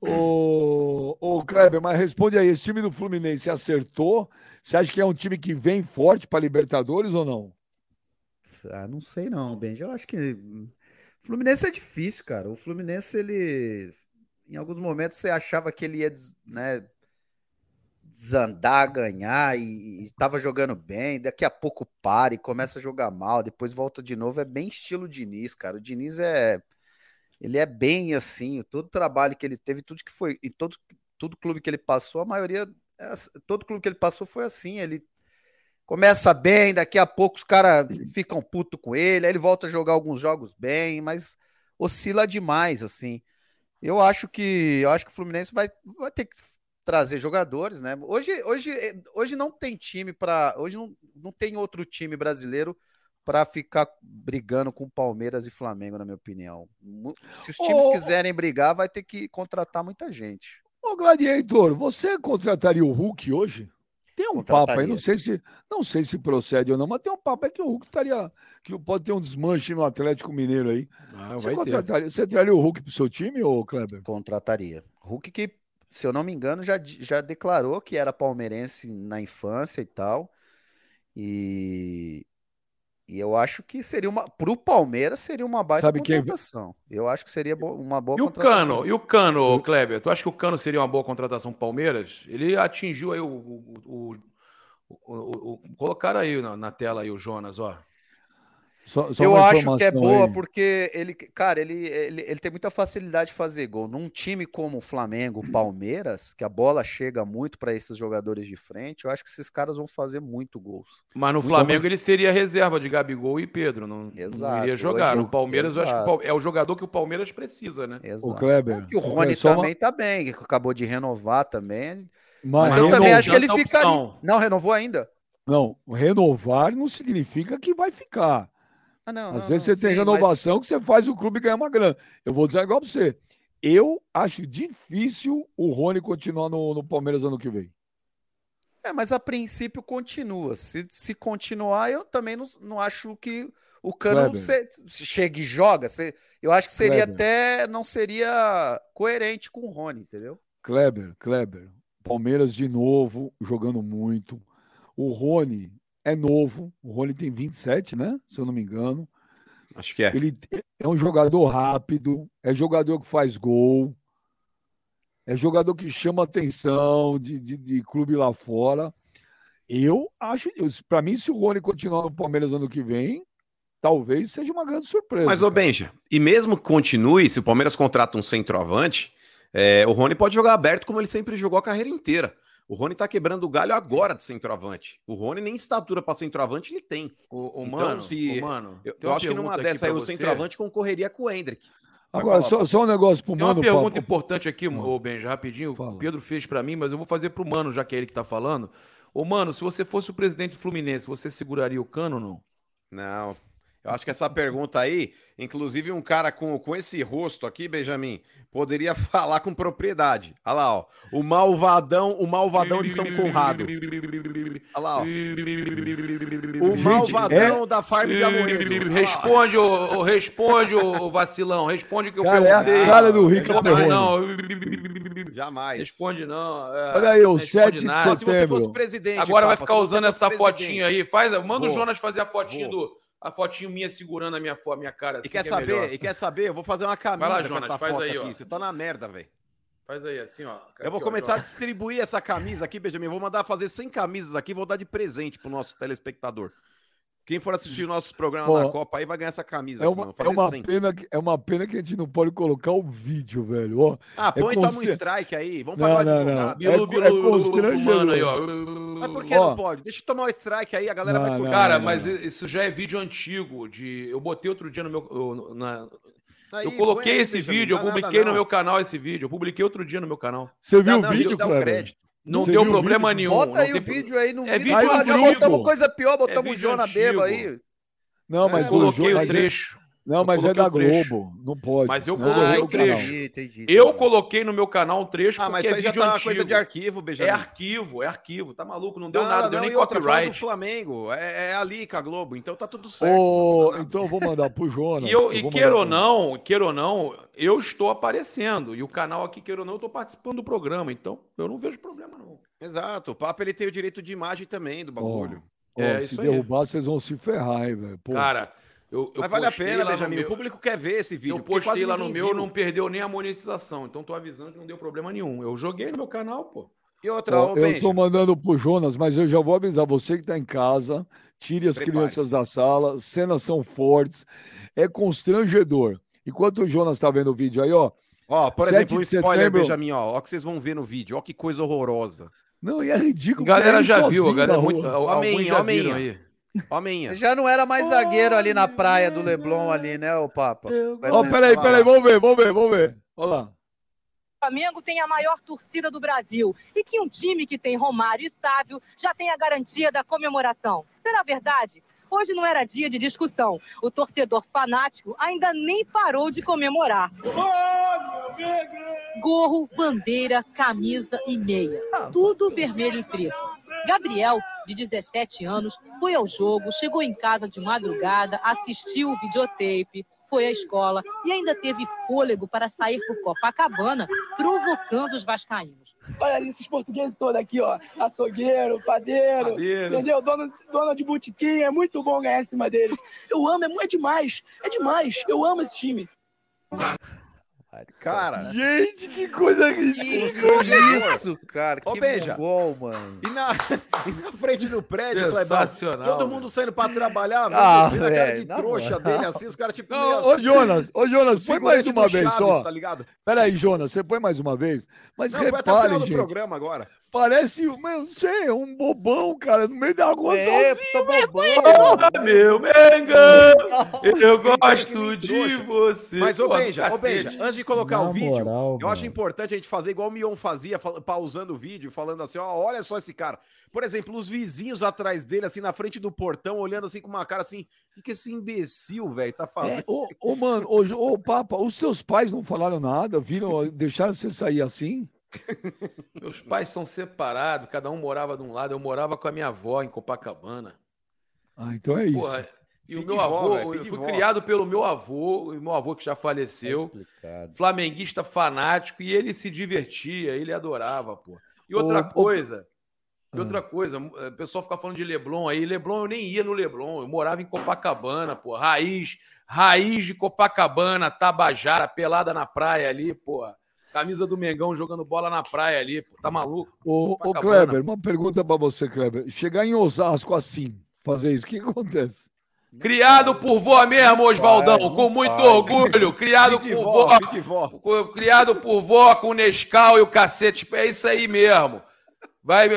Ô, ô, Kleber, mas responde aí, esse time do Fluminense acertou? Você acha que é um time que vem forte para Libertadores ou não? Ah, não sei não, Benji. Eu acho que. Fluminense é difícil, cara. O Fluminense, ele. Em alguns momentos você achava que ele ia, né? Desandar, ganhar e, e tava jogando bem. Daqui a pouco para e começa a jogar mal, depois volta de novo. É bem estilo Diniz, cara. O Diniz é. Ele é bem assim. Todo o trabalho que ele teve, tudo que foi. E todo, todo clube que ele passou, a maioria. é Todo clube que ele passou foi assim. Ele começa bem, daqui a pouco os caras ficam puto com ele, aí ele volta a jogar alguns jogos bem, mas oscila demais, assim. Eu acho que eu acho que o Fluminense vai, vai ter que trazer jogadores, né? Hoje, hoje, hoje não tem time para, hoje não, não tem outro time brasileiro para ficar brigando com Palmeiras e Flamengo, na minha opinião. Se os times quiserem brigar, vai ter que contratar muita gente. Ô, Gladiator, você contrataria o Hulk hoje? Tem um papo aí, não sei se não sei se procede ou não, mas tem um papo aí que o Hulk estaria. que pode ter um desmanche no Atlético Mineiro aí. Ah, Você contrataria, você traria o Hulk pro seu time, ô Kleber? Contrataria. Hulk que, se eu não me engano, já, já declarou que era palmeirense na infância e tal. E, e eu acho que seria uma. Pro Palmeiras seria uma baita Sabe quem- contratação. Eu acho que seria uma boa E o contratação. Cano? E o Cano, Kleber? Tu acha que o Cano seria uma boa contratação pro Palmeiras? Ele atingiu aí o. o, o, o- o- o- colocaram aí na, na tela aí o Jonas, ó. Só, só Eu acho que é boa aí. porque ele, cara, ele, ele, ele tem muita facilidade de fazer gol. Num time como o Flamengo, o Palmeiras, que a bola chega muito para esses jogadores de frente, eu acho que esses caras vão fazer muito gols. Mas no Só Flamengo ele seria reserva de Gabigol e Pedro. Não, não Exato, iria jogar. hoje- No Palmeiras, eu acho que o exato. é o jogador que o Palmeiras precisa, né? O Exato. Kleber. E o Rony só uma- também tá bem, que acabou de renovar também. Mas, Mas eu não também acho que ele fica ali. Não, renovou ainda? Não, renovar não significa que vai ficar. Ah, não. Às não, vezes não, você tem sim, renovação que você faz o clube ganhar uma grana. Eu vou dizer igual pra você. Eu acho difícil o Rony continuar no, no Palmeiras ano que vem. É, mas a princípio continua. Se, se continuar, eu também não, não acho que o Cano se, se chega e joga. Se, eu acho que seria Kleber. até. Não seria coerente com o Rony, entendeu? Kleber, Kleber. Palmeiras de novo, jogando muito. O Rony é novo. O Rony tem 27, né? Se eu não me engano. Acho que é. Ele é um jogador rápido, é jogador que faz gol, é jogador que chama atenção de, de, de clube lá fora. Eu acho, para mim, se o Rony continuar no Palmeiras ano que vem, talvez seja uma grande surpresa. Mas, ô Benja, e mesmo que continue, se o Palmeiras contrata um centroavante, é, o Rony pode jogar aberto como ele sempre jogou a carreira inteira. O Rony tá quebrando o galho agora de centroavante. O Rony nem estatura para centroavante ele tem. O, o então, mano, se, o mano, eu, eu acho que numa dessa aí o centroavante concorreria com o Hendrick. Agora, só, só, um negócio pro Tem Mano. uma pergunta papo. importante aqui, ô Benja, rapidinho. Fala. O Pedro fez para mim, mas eu vou fazer pro Mano, já que é ele que tá falando. Ô, Mano, se você fosse o presidente do Fluminense, você seguraria o cano ou não? Não, eu acho que essa pergunta aí, inclusive um cara com, com esse rosto aqui, Benjamin, poderia falar com propriedade. Olha lá, ó. O malvadão, o malvadão de São Conrado. Olha lá, ó. O malvadão é... da farm de Amoedo. Responde, o, responde, o vacilão. Responde o que eu cara, perguntei. É a cara do Rico Não, Jamais. Responde não. É, Olha aí, o 7 de setembro. Se você fosse presidente. Agora vai ficar usando essa fotinha aí. Faz, manda o Jonas fazer a fotinha do a fotinho minha segurando a minha, a minha cara. Assim, e quer que é saber? Melhor. E quer saber? Eu vou fazer uma camisa lá, Jonas, com essa foto aí, aqui. Você tá na merda, velho. Faz aí, assim, ó. Eu vou começar a distribuir essa camisa aqui, Benjamin. Vou mandar fazer 100 camisas aqui, vou dar de presente pro nosso telespectador. Quem for assistir nossos programas Pô, na Copa aí vai ganhar essa camisa. É uma, aqui, é, uma pena que, é uma pena que a gente não pode colocar o vídeo, velho. Ó, ah, põe é const... toma um strike aí. Vamos pagar não, não, não. Bilu, bilu, é, é constrangedor. Aí, ó. Mas por que ó, não pode? Deixa eu tomar um strike aí, a galera não, vai curtir. Cara, mas isso já é vídeo antigo. De... Eu botei outro dia no meu. Na... Aí, eu coloquei esse vídeo, eu publiquei no meu canal esse vídeo. Eu publiquei outro dia no meu canal. Você viu o vídeo, cara? crédito. Não Você deu problema nenhum. Bota aí o vídeo aí no é vídeo. Aí já botamos coisa pior, botamos é o Jona Beba aí. Não, mas é, coloquei o trecho. Não, mas é da Globo, não pode. Mas eu coloquei ah, o trecho. Entendi, entendi, eu coloquei no meu canal um trecho ah, mas isso é já tá coisa de arquivo, Benjamin. É arquivo, é arquivo, tá maluco, não deu não, nada, não, deu nem copyright. do Flamengo, é, é, ali com a Globo, então tá tudo certo. Oh, então eu vou mandar pro Jonas. E, eu, eu e queira ou não, queira ou não, eu estou aparecendo, e o canal aqui, queira ou não, eu tô participando do programa, então eu não vejo problema não. Exato, o Papo ele tem o direito de imagem também do bagulho. Oh, é, oh, se derrubar, vocês vão se ferrar, velho. Cara... Eu, eu Mas vale a pena, Benjamin. Meu... O público quer ver esse vídeo. Eu postei lá no meu, viu. não perdeu nem a monetização. Então tô avisando que não deu problema nenhum. Eu joguei no meu canal, pô. E outra, Ó, Eu tô mandando pro Jonas, mas eu já vou avisar você que tá em casa. Tire as crianças da sala. Cenas são fortes. É constrangedor. Enquanto o Jonas tá vendo o vídeo aí, ó. Ó, por exemplo, um spoiler, setembro... Benjamin, ó. Ó, que vocês vão ver no vídeo. Ó, que coisa horrorosa. Não, e é ridículo. A galera já viu, a galera muito. Homem, homem. Hominha. Você já não era mais zagueiro ali na praia do Leblon ali, né, o Papa? Ó, oh, peraí, peraí, vamos ver, vamos ver, vamos ver. Olha lá. O Flamengo tem a maior torcida do Brasil e que um time que tem Romário e Sávio já tem a garantia da comemoração. Será verdade? Hoje não era dia de discussão. O torcedor fanático ainda nem parou de comemorar. Gorro, bandeira, camisa e meia. Tudo vermelho e preto. Gabriel, de 17 anos, foi ao jogo, chegou em casa de madrugada, assistiu o videotape, foi à escola e ainda teve fôlego para sair por Copacabana, provocando os vascaínos. Olha esses portugueses todos aqui, ó. Açougueiro, padeiro, padeiro. entendeu? Dono, dono de botiquim, é muito bom ganhar em cima deles. Eu amo, é, é demais, é demais. Eu amo esse time. Cara. Gente, que coisa ridícula. Que isso, cara. Ô, que beija. Gol, mano. E na, e na frente do prédio, Clebão, todo mundo saindo pra trabalhar, ah, vendo, a cara de trouxa dele, assim, os caras tipo... Não, ô, assim, Jonas, ô, Jonas, põe mais uma vez Chaves, só. Tá ligado? Peraí, Jonas, você põe mais uma vez. Mas Não, repare, vai até o final do programa agora. Parece, não sei, um bobão, cara, no meio da rua é, sozinho. bobão. Ah, meu Mengão, eu gosto de você. Mas, ô Benja, ô Benja, antes de colocar Na o vídeo, moral, eu acho importante a gente fazer igual o Mion fazia, pausando o vídeo, falando assim, ó, olha só esse cara. Por exemplo, os vizinhos atrás dele, assim, na frente do portão, olhando assim com uma cara assim, o que esse imbecil, velho, tá fazendo? É, ô, ô, mano, ô, ô, Papa, os seus pais não falaram nada, viram, deixaram você sair assim? Meus pais são separados, cada um morava de um lado. Eu morava com a minha avó em Copacabana. Ah, então é isso. Porra, e o meu avô, véio, eu fui criado pelo meu avô, o meu avô que já faleceu, é flamenguista fanático, e ele se divertia, ele adorava, pô. E outra ô, coisa, ô... e outra coisa, o pessoal fica falando de Leblon aí, Leblon eu nem ia no Leblon, eu morava em Copacabana, pô, raiz, raiz de Copacabana, Tabajara, pelada na praia ali, pô. Camisa do Mengão jogando bola na praia ali, pô, tá maluco? Ô, ô Kleber, uma pergunta para você, Kleber. Chegar em Osasco assim, fazer isso, o que acontece? Criado por vó mesmo, Oswaldão, com muito orgulho. Criado por vó, vó. Criado por vó com Nescau e o cacete. É isso aí mesmo. Vai,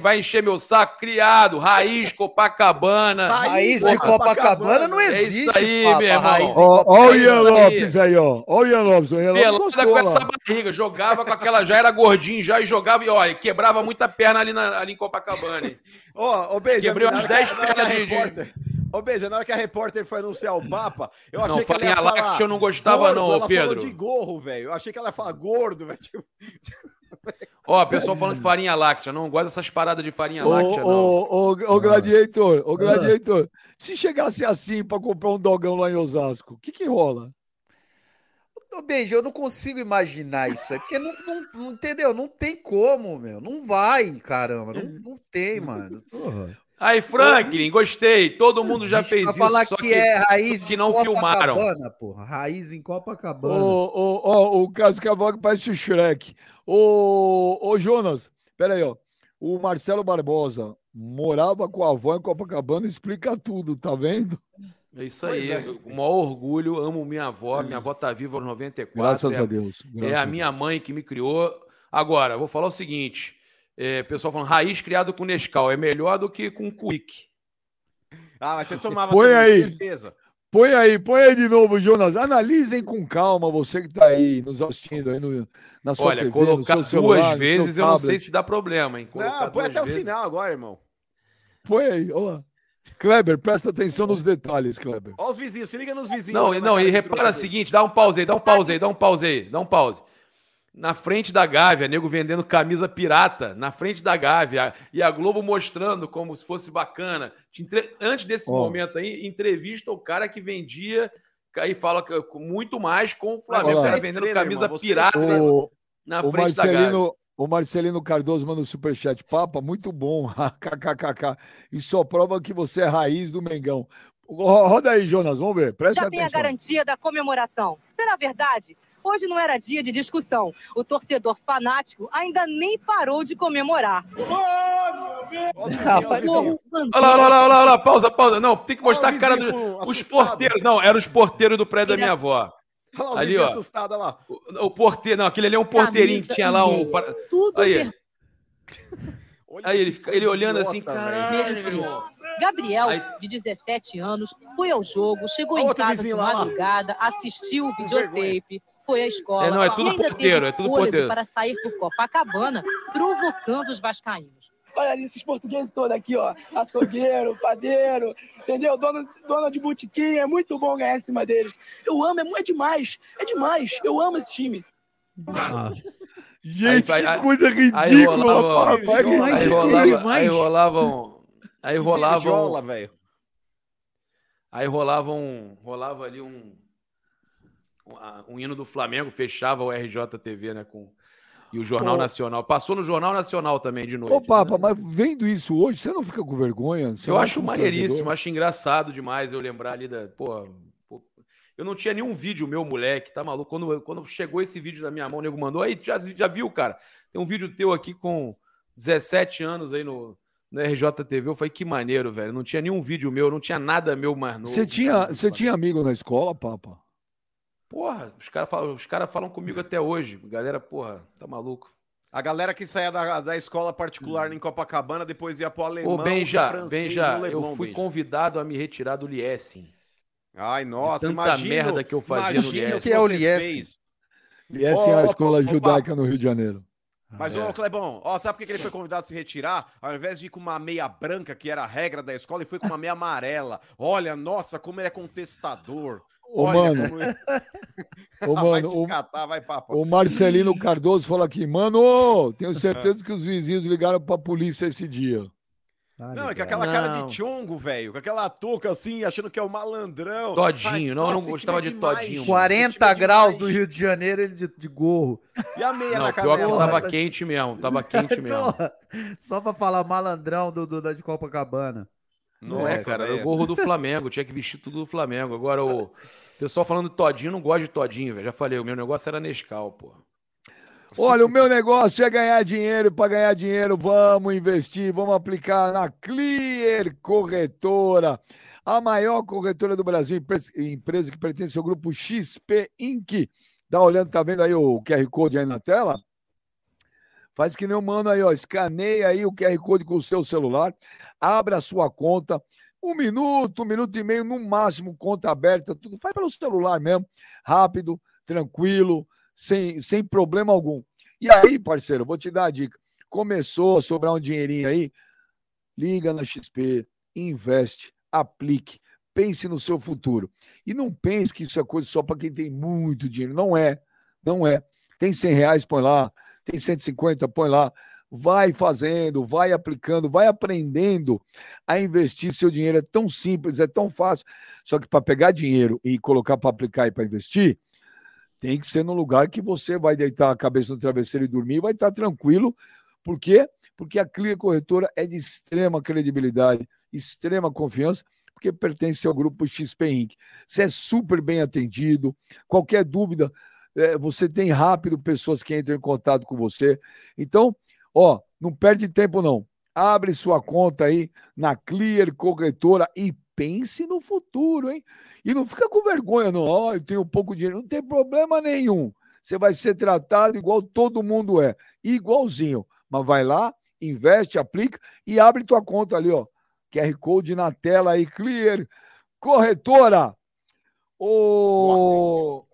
vai encher meu saco. Criado, raiz Copacabana. Raiz de Copacabana não existe. É isso aí, papa, meu irmão. Ó, o Ian Lopes aí, ó. Ó o Ian Lopes. O Ian Lopes Pelada com essa barriga. Jogava com aquela, já era gordinho já e jogava e, ó, quebrava muita perna ali, na, ali em Copacabana. Ó, ô, beijo. Quebrei umas 10 pernas de, de Ô, Beija, na hora que a repórter foi anunciar o Papa, eu achei não, que ela ia falar... Láctea eu não gostava gordo, não, ela Pedro. falou de gorro, velho. Eu achei que ela ia falar gordo, velho. Ó, oh, pessoal falando de farinha láctea. Não gosta dessas paradas de farinha láctea, não. Ô, ô, Gladiator, ô, Gladiator. Se chegasse assim para comprar um dogão lá em Osasco, o que que rola? Ô, Beijo, eu não consigo imaginar isso aí, porque não, não, não, entendeu? Não tem como, meu. Não vai, caramba. Não, não tem, mano. Aí, Franklin, gostei. Todo mundo já fez isso. falar que, que, é raiz que não filmaram. Porra. Raiz em Copacabana. Ô, ô, ô, o caso Cavalo parece Shrek. Ô, ô, Jonas, peraí, ó. O Marcelo Barbosa morava com a avó em Copacabana, explica tudo, tá vendo? É isso aí, é. com o maior orgulho, amo minha avó, minha avó tá viva aos 94. Graças é, a Deus. Graças é a minha mãe que me criou. Agora, vou falar o seguinte, é, pessoal falando, raiz criado com Nescau é melhor do que com Quick. Ah, mas você tomava põe também, aí. certeza. Põe aí, põe aí de novo, Jonas. Analisem com calma, você que está aí nos assistindo aí no, na sua Olha, TV, colocar celular, duas vezes eu não sei se dá problema, hein? Colocar não, põe até vezes. o final agora, irmão. Põe aí, olha lá. Kleber, presta atenção nos detalhes, Kleber. Olha os vizinhos, se liga nos vizinhos. Não, não, e repara o seguinte, dá um pause aí, dá um pause aí, dá um pause aí, dá um pause na frente da Gávea, nego vendendo camisa pirata na frente da Gávea e a Globo mostrando como se fosse bacana. Antes desse oh. momento aí, entrevista o cara que vendia e fala muito mais com o Flamengo. Você vendendo camisa pirata o, na frente Marcelino, da Gávea. O Marcelino Cardoso manda um superchat. Papa, muito bom. KKKK. E só prova que você é raiz do Mengão. Roda aí, Jonas, vamos ver. Presta Já atenção. tem a garantia da comemoração. Será verdade? Hoje não era dia de discussão. O torcedor fanático ainda nem parou de comemorar. Olha lá, olha lá, olha lá, pausa, pausa. Não, tem que mostrar a cara dos porteiros. Não, eram os porteiros do prédio da minha avó. Olha ali, ó. Assustado, lá. O, o, porteiro, não, aquele ali é um porteirinho que tinha lá um. Tudo aí. Aí ele, ele olhando assim, caralho. Gabriel, de 17 anos, foi ao jogo, chegou em casa de madrugada, assistiu o videotape, foi à escola. É, não, é tudo porteiro, é tudo porteiro. Para sair por Copacabana, provocando os vascaínos. Olha esses portugueses todos aqui, ó. Açougueiro, padeiro, entendeu? Dono, dono de botiquim, é muito bom ganhar em cima deles. Eu amo, é, é demais, é demais. Eu amo esse time. Ah. Gente, aí, que coisa ridícula, aí rolava, aí, rolava, aí rolavam. Aí rolavam. Aí rolavam. Rolava ali um um hino do Flamengo fechava o RJTV, né? Com, e o Jornal Pô. Nacional. Passou no Jornal Nacional também de noite. Ô, Papa, né? mas vendo isso hoje, você não fica com vergonha? Você eu acho maneiríssimo, acho engraçado demais eu lembrar ali da. Pô, pô, eu não tinha nenhum vídeo meu, moleque, tá maluco? Quando, quando chegou esse vídeo na minha mão, o nego mandou. Aí, já, já viu, cara? Tem um vídeo teu aqui com 17 anos aí no, no RJTV. Eu falei, que maneiro, velho. Não tinha nenhum vídeo meu, não tinha nada meu mais novo. Você tinha, você tinha amigo na escola, Papa? Porra, os caras falam, os cara falam comigo até hoje. Galera, porra, tá maluco. A galera que saía da, da escola particular hum. em Copacabana, depois ia pro alemão, Ô, Benja, Benja, eu fui convidado a me retirar do Liessing. Ai, nossa, tanta imagino, merda que eu fazia no Liessing. O que é o Liessing? Liessing é a escola judaica no Rio de Janeiro. Mas, ah, é. ô, Clebão, ó, sabe por que ele foi convidado a se retirar? Ao invés de ir com uma meia branca, que era a regra da escola, ele foi com uma meia amarela. Olha, nossa, como ele é contestador. Ô, Olha, mano. Ô, mano, vai o, catar, vai, o Marcelino Cardoso falou aqui, mano, tenho certeza que os vizinhos ligaram pra polícia esse dia. Ah, não, é com aquela não. cara de chongo, velho, com aquela touca assim, achando que é o malandrão. Todinho, Ai, não, nossa, não gostava de demais. Todinho. 40 graus do Rio de Janeiro, ele de, de gorro. E a meia não, na canela? Pior que tava tá quente mesmo, tava quente mesmo. Só pra falar malandrão do, do da de Copacabana. Não é, cara, era o gorro do Flamengo, tinha que vestir tudo do Flamengo. Agora o pessoal falando Todinho, não gosta de Todinho, velho. Já falei, o meu negócio era Nescau, pô. Olha, o meu negócio é ganhar dinheiro. Para ganhar dinheiro, vamos investir, vamos aplicar na Clear Corretora, a maior corretora do Brasil, empresa que pertence ao grupo XP Inc. Tá olhando, tá vendo aí o QR Code aí na tela? Faz que nem o mano aí, ó. Escaneia aí o QR Code com o seu celular, abra a sua conta. Um minuto, um minuto e meio, no máximo, conta aberta, tudo. Faz pelo celular mesmo, rápido, tranquilo sem, sem problema algum. E aí, parceiro, vou te dar a dica. Começou a sobrar um dinheirinho aí, liga na XP, investe, aplique, pense no seu futuro. E não pense que isso é coisa só para quem tem muito dinheiro. Não é, não é. Tem 100 reais, põe lá. Tem 150, põe lá. Vai fazendo, vai aplicando, vai aprendendo a investir seu dinheiro. É tão simples, é tão fácil. Só que para pegar dinheiro e colocar para aplicar e para investir, tem que ser num lugar que você vai deitar a cabeça no travesseiro e dormir vai estar tranquilo. Por quê? Porque a Clear Corretora é de extrema credibilidade, extrema confiança, porque pertence ao grupo XP Inc. Você é super bem atendido. Qualquer dúvida, é, você tem rápido pessoas que entram em contato com você. Então, ó, não perde tempo não. Abre sua conta aí na Clear Corretora e pense no futuro, hein? E não fica com vergonha, não. Ó, oh, eu tenho pouco dinheiro. Não tem problema nenhum. Você vai ser tratado igual todo mundo é. Igualzinho. Mas vai lá, investe, aplica e abre tua conta ali, ó. QR Code na tela aí, clear. Corretora. Ô.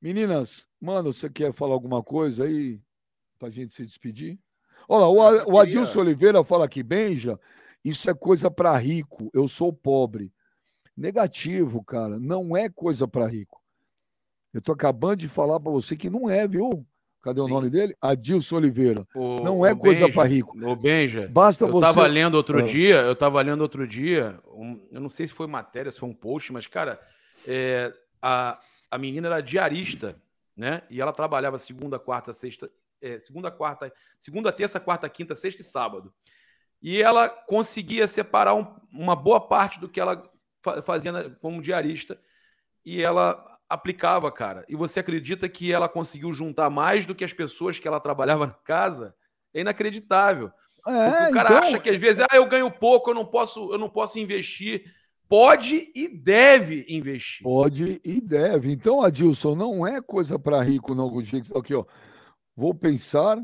Meninas, mano, você quer falar alguma coisa aí pra gente se despedir? Olha, o, o Adilson Oliveira fala aqui, Benja, isso é coisa para rico, eu sou pobre. Negativo, cara. Não é coisa para rico. Eu tô acabando de falar para você que não é, viu? Cadê Sim. o nome dele? Adilson Oliveira. O, não é coisa para rico. O Benja. Basta eu você. Eu tava lendo outro é. dia, eu tava lendo outro dia, um, eu não sei se foi matéria, se foi um post, mas, cara, é, a, a menina era diarista, né? E ela trabalhava segunda, quarta, sexta, é, segunda, quarta, segunda, terça, quarta, quinta, sexta e sábado. E ela conseguia separar um, uma boa parte do que ela fazia como diarista e ela aplicava, cara. E você acredita que ela conseguiu juntar mais do que as pessoas que ela trabalhava na casa? É inacreditável. É, o cara então... acha que às vezes, ah, eu ganho pouco, eu não posso, eu não posso investir. Pode e deve investir. Pode e deve. Então, Adilson, não é coisa para rico, não, Aqui, ó. Vou pensar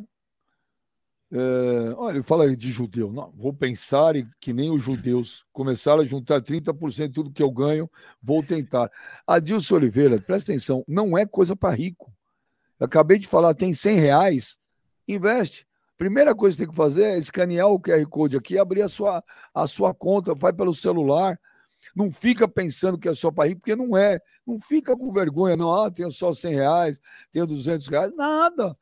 é, olha, fala de judeu. Não, vou pensar que nem os judeus começaram a juntar 30% de tudo que eu ganho, vou tentar. Adilson Oliveira, presta atenção, não é coisa para rico. Eu acabei de falar, tem 100 reais, investe. Primeira coisa que tem que fazer é escanear o QR Code aqui, abrir a sua, a sua conta, vai pelo celular. Não fica pensando que é só para rico, porque não é. Não fica com vergonha, não. Ah, tenho só 100 reais, tenho 200 reais. Nada.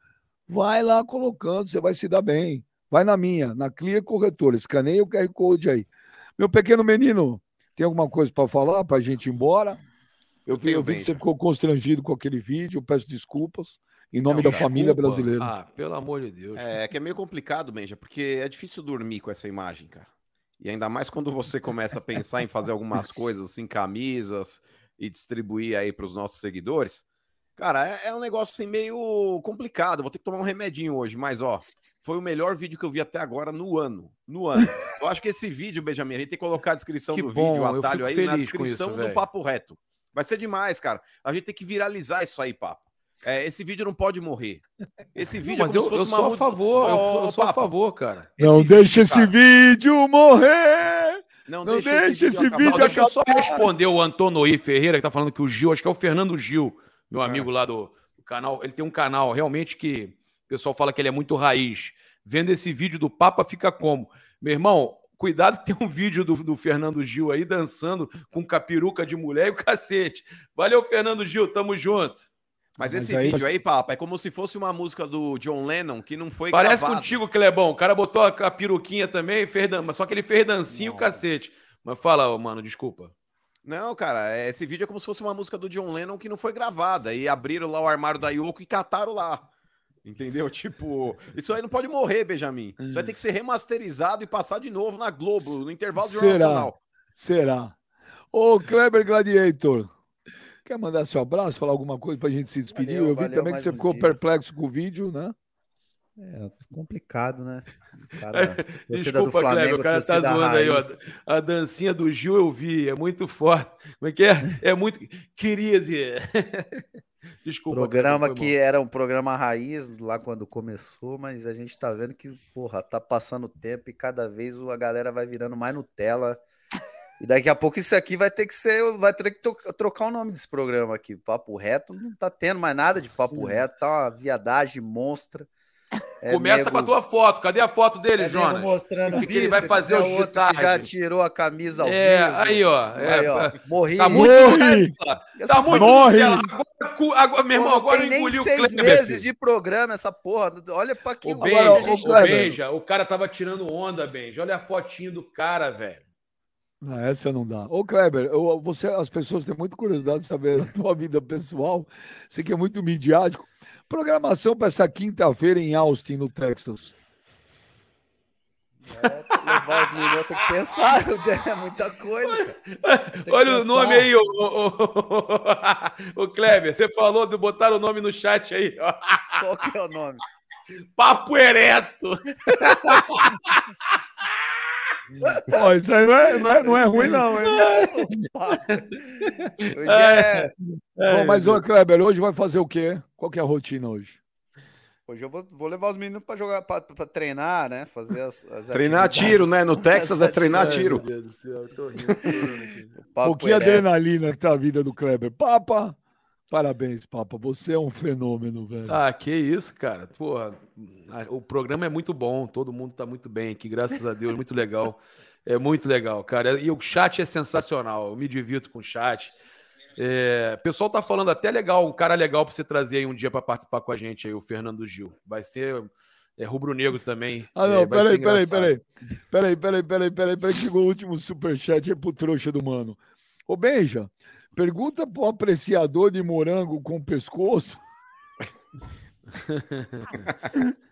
Vai lá colocando, você vai se dar bem. Vai na minha, na Clear Corretora, escaneia o QR Code aí. Meu pequeno menino, tem alguma coisa para falar para a gente ir embora? Eu vi, eu vi que você ficou constrangido com aquele vídeo, peço desculpas. Em nome não, da desculpa. família brasileira. Ah, pelo amor de Deus. É, é que é meio complicado, Benja, porque é difícil dormir com essa imagem, cara. E ainda mais quando você começa a pensar em fazer algumas coisas assim, camisas, e distribuir aí para os nossos seguidores. Cara, é, é, um negócio assim meio complicado. Vou ter que tomar um remedinho hoje, mas ó, foi o melhor vídeo que eu vi até agora no ano. No ano. eu acho que esse vídeo, Benjamin, a gente tem que colocar a descrição que do bom, vídeo, o atalho aí, na descrição isso, do véio. Papo Reto. Vai ser demais, cara. A gente tem que viralizar isso aí, papo. É, esse vídeo não pode morrer. Esse vídeo não, mas é eu, eu sou a favor, oh, eu, eu sou a favor, cara. Não esse deixa vídeo, esse cara. vídeo morrer! Não, não deixa, deixa esse vídeo, vídeo Deixa eu só responder o Antonoí Ferreira, que tá falando que o Gil, acho que é o Fernando Gil, meu é. amigo lá do, do, canal, ele tem um canal realmente que o pessoal fala que ele é muito raiz. Vendo esse vídeo do Papa fica como? Meu irmão, Cuidado que tem um vídeo do, do Fernando Gil aí dançando com capiruca de mulher e o cacete. Valeu, Fernando Gil, tamo junto. Mas, esse aí, vídeo aí, papo, é como se fosse uma música do John Lennon que não foi Parece gravado. contigo, Clebão. O cara botou a, a peruquinha também, fez dan... só que ele fez dancinho o cacete. Mas fala, mano, desculpa. Não, cara, é, esse vídeo é como se fosse uma música do John Lennon que não foi gravada. E abriram lá o armário da Yoko e cataram lá. Entendeu? Tipo, isso aí não pode morrer, Benjamin. Isso vai ter que ser remasterizado e passar de novo na Globo, no intervalo de Será? Nacional. Será? Ô, Kleber Gladiator, quer mandar seu abraço, falar alguma coisa pra gente se despedir? Valeu, Eu vi também que você um ficou dia. perplexo com o vídeo, né? É complicado, né? Cara, Desculpa, Flamengo, Kleber, o cara tá zoando aí, ó. A dancinha do Gil eu vi, é muito forte. Como é que é? É muito. Querido. Desculpa. Programa que era um programa raiz lá quando começou, mas a gente tá vendo que, porra, tá passando o tempo e cada vez a galera vai virando mais Nutella. E daqui a pouco isso aqui vai ter que ser, vai ter que trocar o nome desse programa aqui. Papo reto, não tá tendo mais nada de papo reto, tá uma viadagem monstra. É Começa nego... com a tua foto. Cadê a foto dele, é Jonas? mostrando o que, ele vai fazer o outro que já tirou a camisa ao é, vivo. Aí, ó. É, aí, ó. Morri. Tá muito Morri. Tá muito Morre. Agora, agora, meu irmão, agora tem engoliu nem seis meses de programa essa porra. Olha pra que o Benja, a gente o tá Benja, o cara tava tirando onda, Benja. Olha a fotinho do cara, velho. Não, essa não dá. Ô, Kleber, eu, você, as pessoas têm muita curiosidade de saber da tua vida pessoal. Você que é muito midiático. Programação para essa quinta-feira em Austin, no Texas. É, levar os minutos, tem que pensar, é muita coisa. Olha o nome aí, o, o, o, o, Kleber. Você falou de botar o nome no chat aí. Qual que é o nome? Papo Ereto. Pô, isso aí não é, não é, não é ruim, não. Hein? hoje é... é... Bom, mas, ô, Kleber, hoje vai fazer o quê? Qual que é a rotina hoje? Hoje eu vou, vou levar os meninos para jogar, para treinar, né? Fazer as, as Treinar tiro, né? No Texas é treinar tiro. Meu Deus do céu, eu tô rindo. Pô, que adrenalina que tá a vida do Kleber. Papa, Parabéns, Papa. Você é um fenômeno, velho. Ah, que isso, cara. Porra, o programa é muito bom, todo mundo tá muito bem aqui, graças a Deus, muito legal. É muito legal, cara. E o chat é sensacional. Eu me divirto com o chat. É, o pessoal tá falando até legal, um cara legal para você trazer aí um dia para participar com a gente aí, o Fernando Gil. Vai ser é rubro-negro também. Ah, não, é, peraí, peraí, peraí. Peraí, peraí, peraí, peraí, peraí, chegou o último superchat aí pro trouxa do mano. Ô, Benja, Pergunta para o apreciador de morango com pescoço.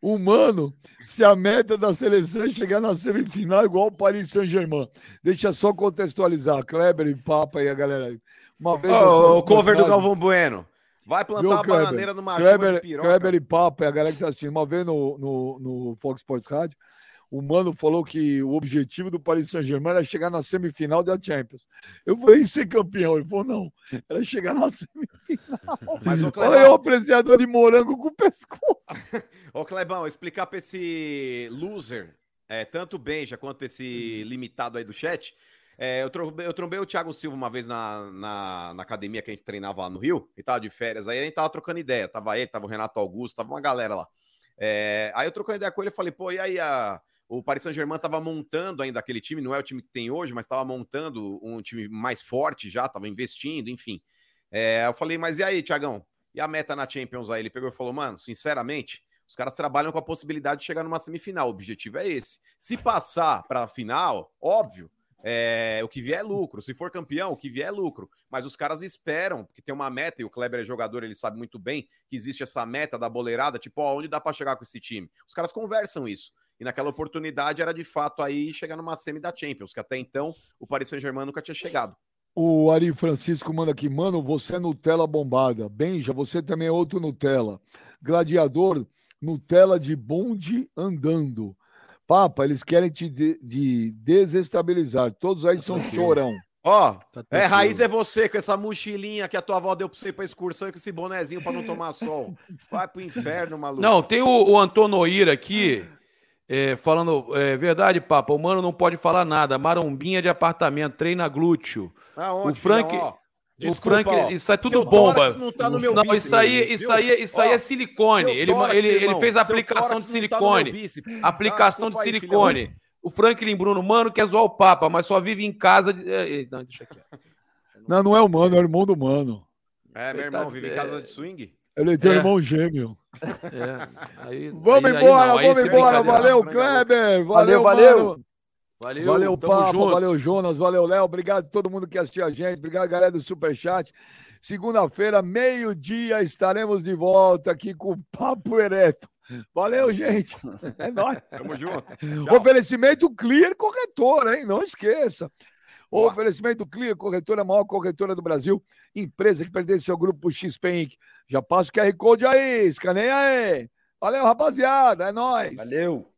Humano, se a meta da seleção é chegar na semifinal igual o Paris Saint-Germain. Deixa só contextualizar, Kleber e Papa e a galera. Uma vez oh, o cover do Galvão Bueno. Vai plantar a bananeira numa Kleber, Kleber e Papa e a galera que está assistindo. Uma vez no, no, no Fox Sports Rádio, o Mano falou que o objetivo do Paris Saint-Germain era chegar na semifinal da Champions. Eu falei ser campeão. Ele falou, não, era chegar na semifinal. Mas, ô, Clebão... Olha o apreciador de morango com o pescoço. Ô, Clebão, explicar para esse loser, é, tanto o Benja quanto esse limitado aí do chat, é, eu, trombei, eu, trombei, o Thiago Silva uma vez na, na, na, academia que a gente treinava lá no Rio, e tava de férias, aí a gente tava trocando ideia. Tava ele, tava o Renato Augusto, tava uma galera lá. É, aí eu trocando ideia com ele, e falei, pô, e aí a o Paris Saint-Germain estava montando ainda aquele time, não é o time que tem hoje, mas estava montando um time mais forte já, estava investindo, enfim. É, eu falei, mas e aí, Tiagão? E a meta na Champions aí? Ele pegou e falou, mano, sinceramente, os caras trabalham com a possibilidade de chegar numa semifinal. O objetivo é esse. Se passar para a final, óbvio, é, o que vier é lucro. Se for campeão, o que vier é lucro. Mas os caras esperam, porque tem uma meta, e o Kleber é jogador, ele sabe muito bem que existe essa meta da boleirada, tipo, ó, onde dá para chegar com esse time? Os caras conversam isso. E naquela oportunidade era de fato aí chegar numa semi da Champions, que até então o Paris Saint-Germain nunca tinha chegado. O Ari Francisco manda aqui, mano, você é Nutella bombada. Benja, você também é outro Nutella. Gladiador, Nutella de bonde andando. Papa, eles querem te de, de desestabilizar. Todos aí são chorão. Ó, oh, tá é raiz é você com essa mochilinha que a tua avó deu pra você pra excursão e com esse bonezinho pra não tomar sol. Vai pro inferno, maluco. Não, tem o, o Antonoir aqui. É, falando, é verdade, Papa, o mano não pode falar nada. Marombinha de apartamento, treina glúteo. Aonde, o Frank. Desculpa, o Frank, isso é tudo bomba. Não, tá não bíceps, isso aí, isso aí, isso aí é silicone. Ele, tórax, ele, ele fez aplicação de tá silicone. Tá aplicação de silicone. Aí, o Franklin Bruno, mano, quer zoar o Papa, mas só vive em casa. De... Não, deixa aqui. Não, não é o mano, é o irmão do mano. É, meu irmão, vive em casa de swing? Ele tem é. irmão gêmeo. É. Aí, vamos aí, embora, aí vamos embora. Valeu, Kleber. Valeu, valeu. Valeu, valeu Papa, junto. valeu, Jonas, valeu, Léo. Obrigado a todo mundo que assistiu a gente. Obrigado, galera do Superchat. Segunda-feira, meio-dia, estaremos de volta aqui com o Papo Ereto. Valeu, gente. É nóis. Tamo junto. Tchau. Oferecimento Clear Corretora, hein? Não esqueça. O oferecimento Clear Corretora, maior corretora do Brasil. Empresa que pertence ao grupo XP Inc. Já passa o QR Code aí, escaneia aí. Valeu, rapaziada. É nóis. Valeu.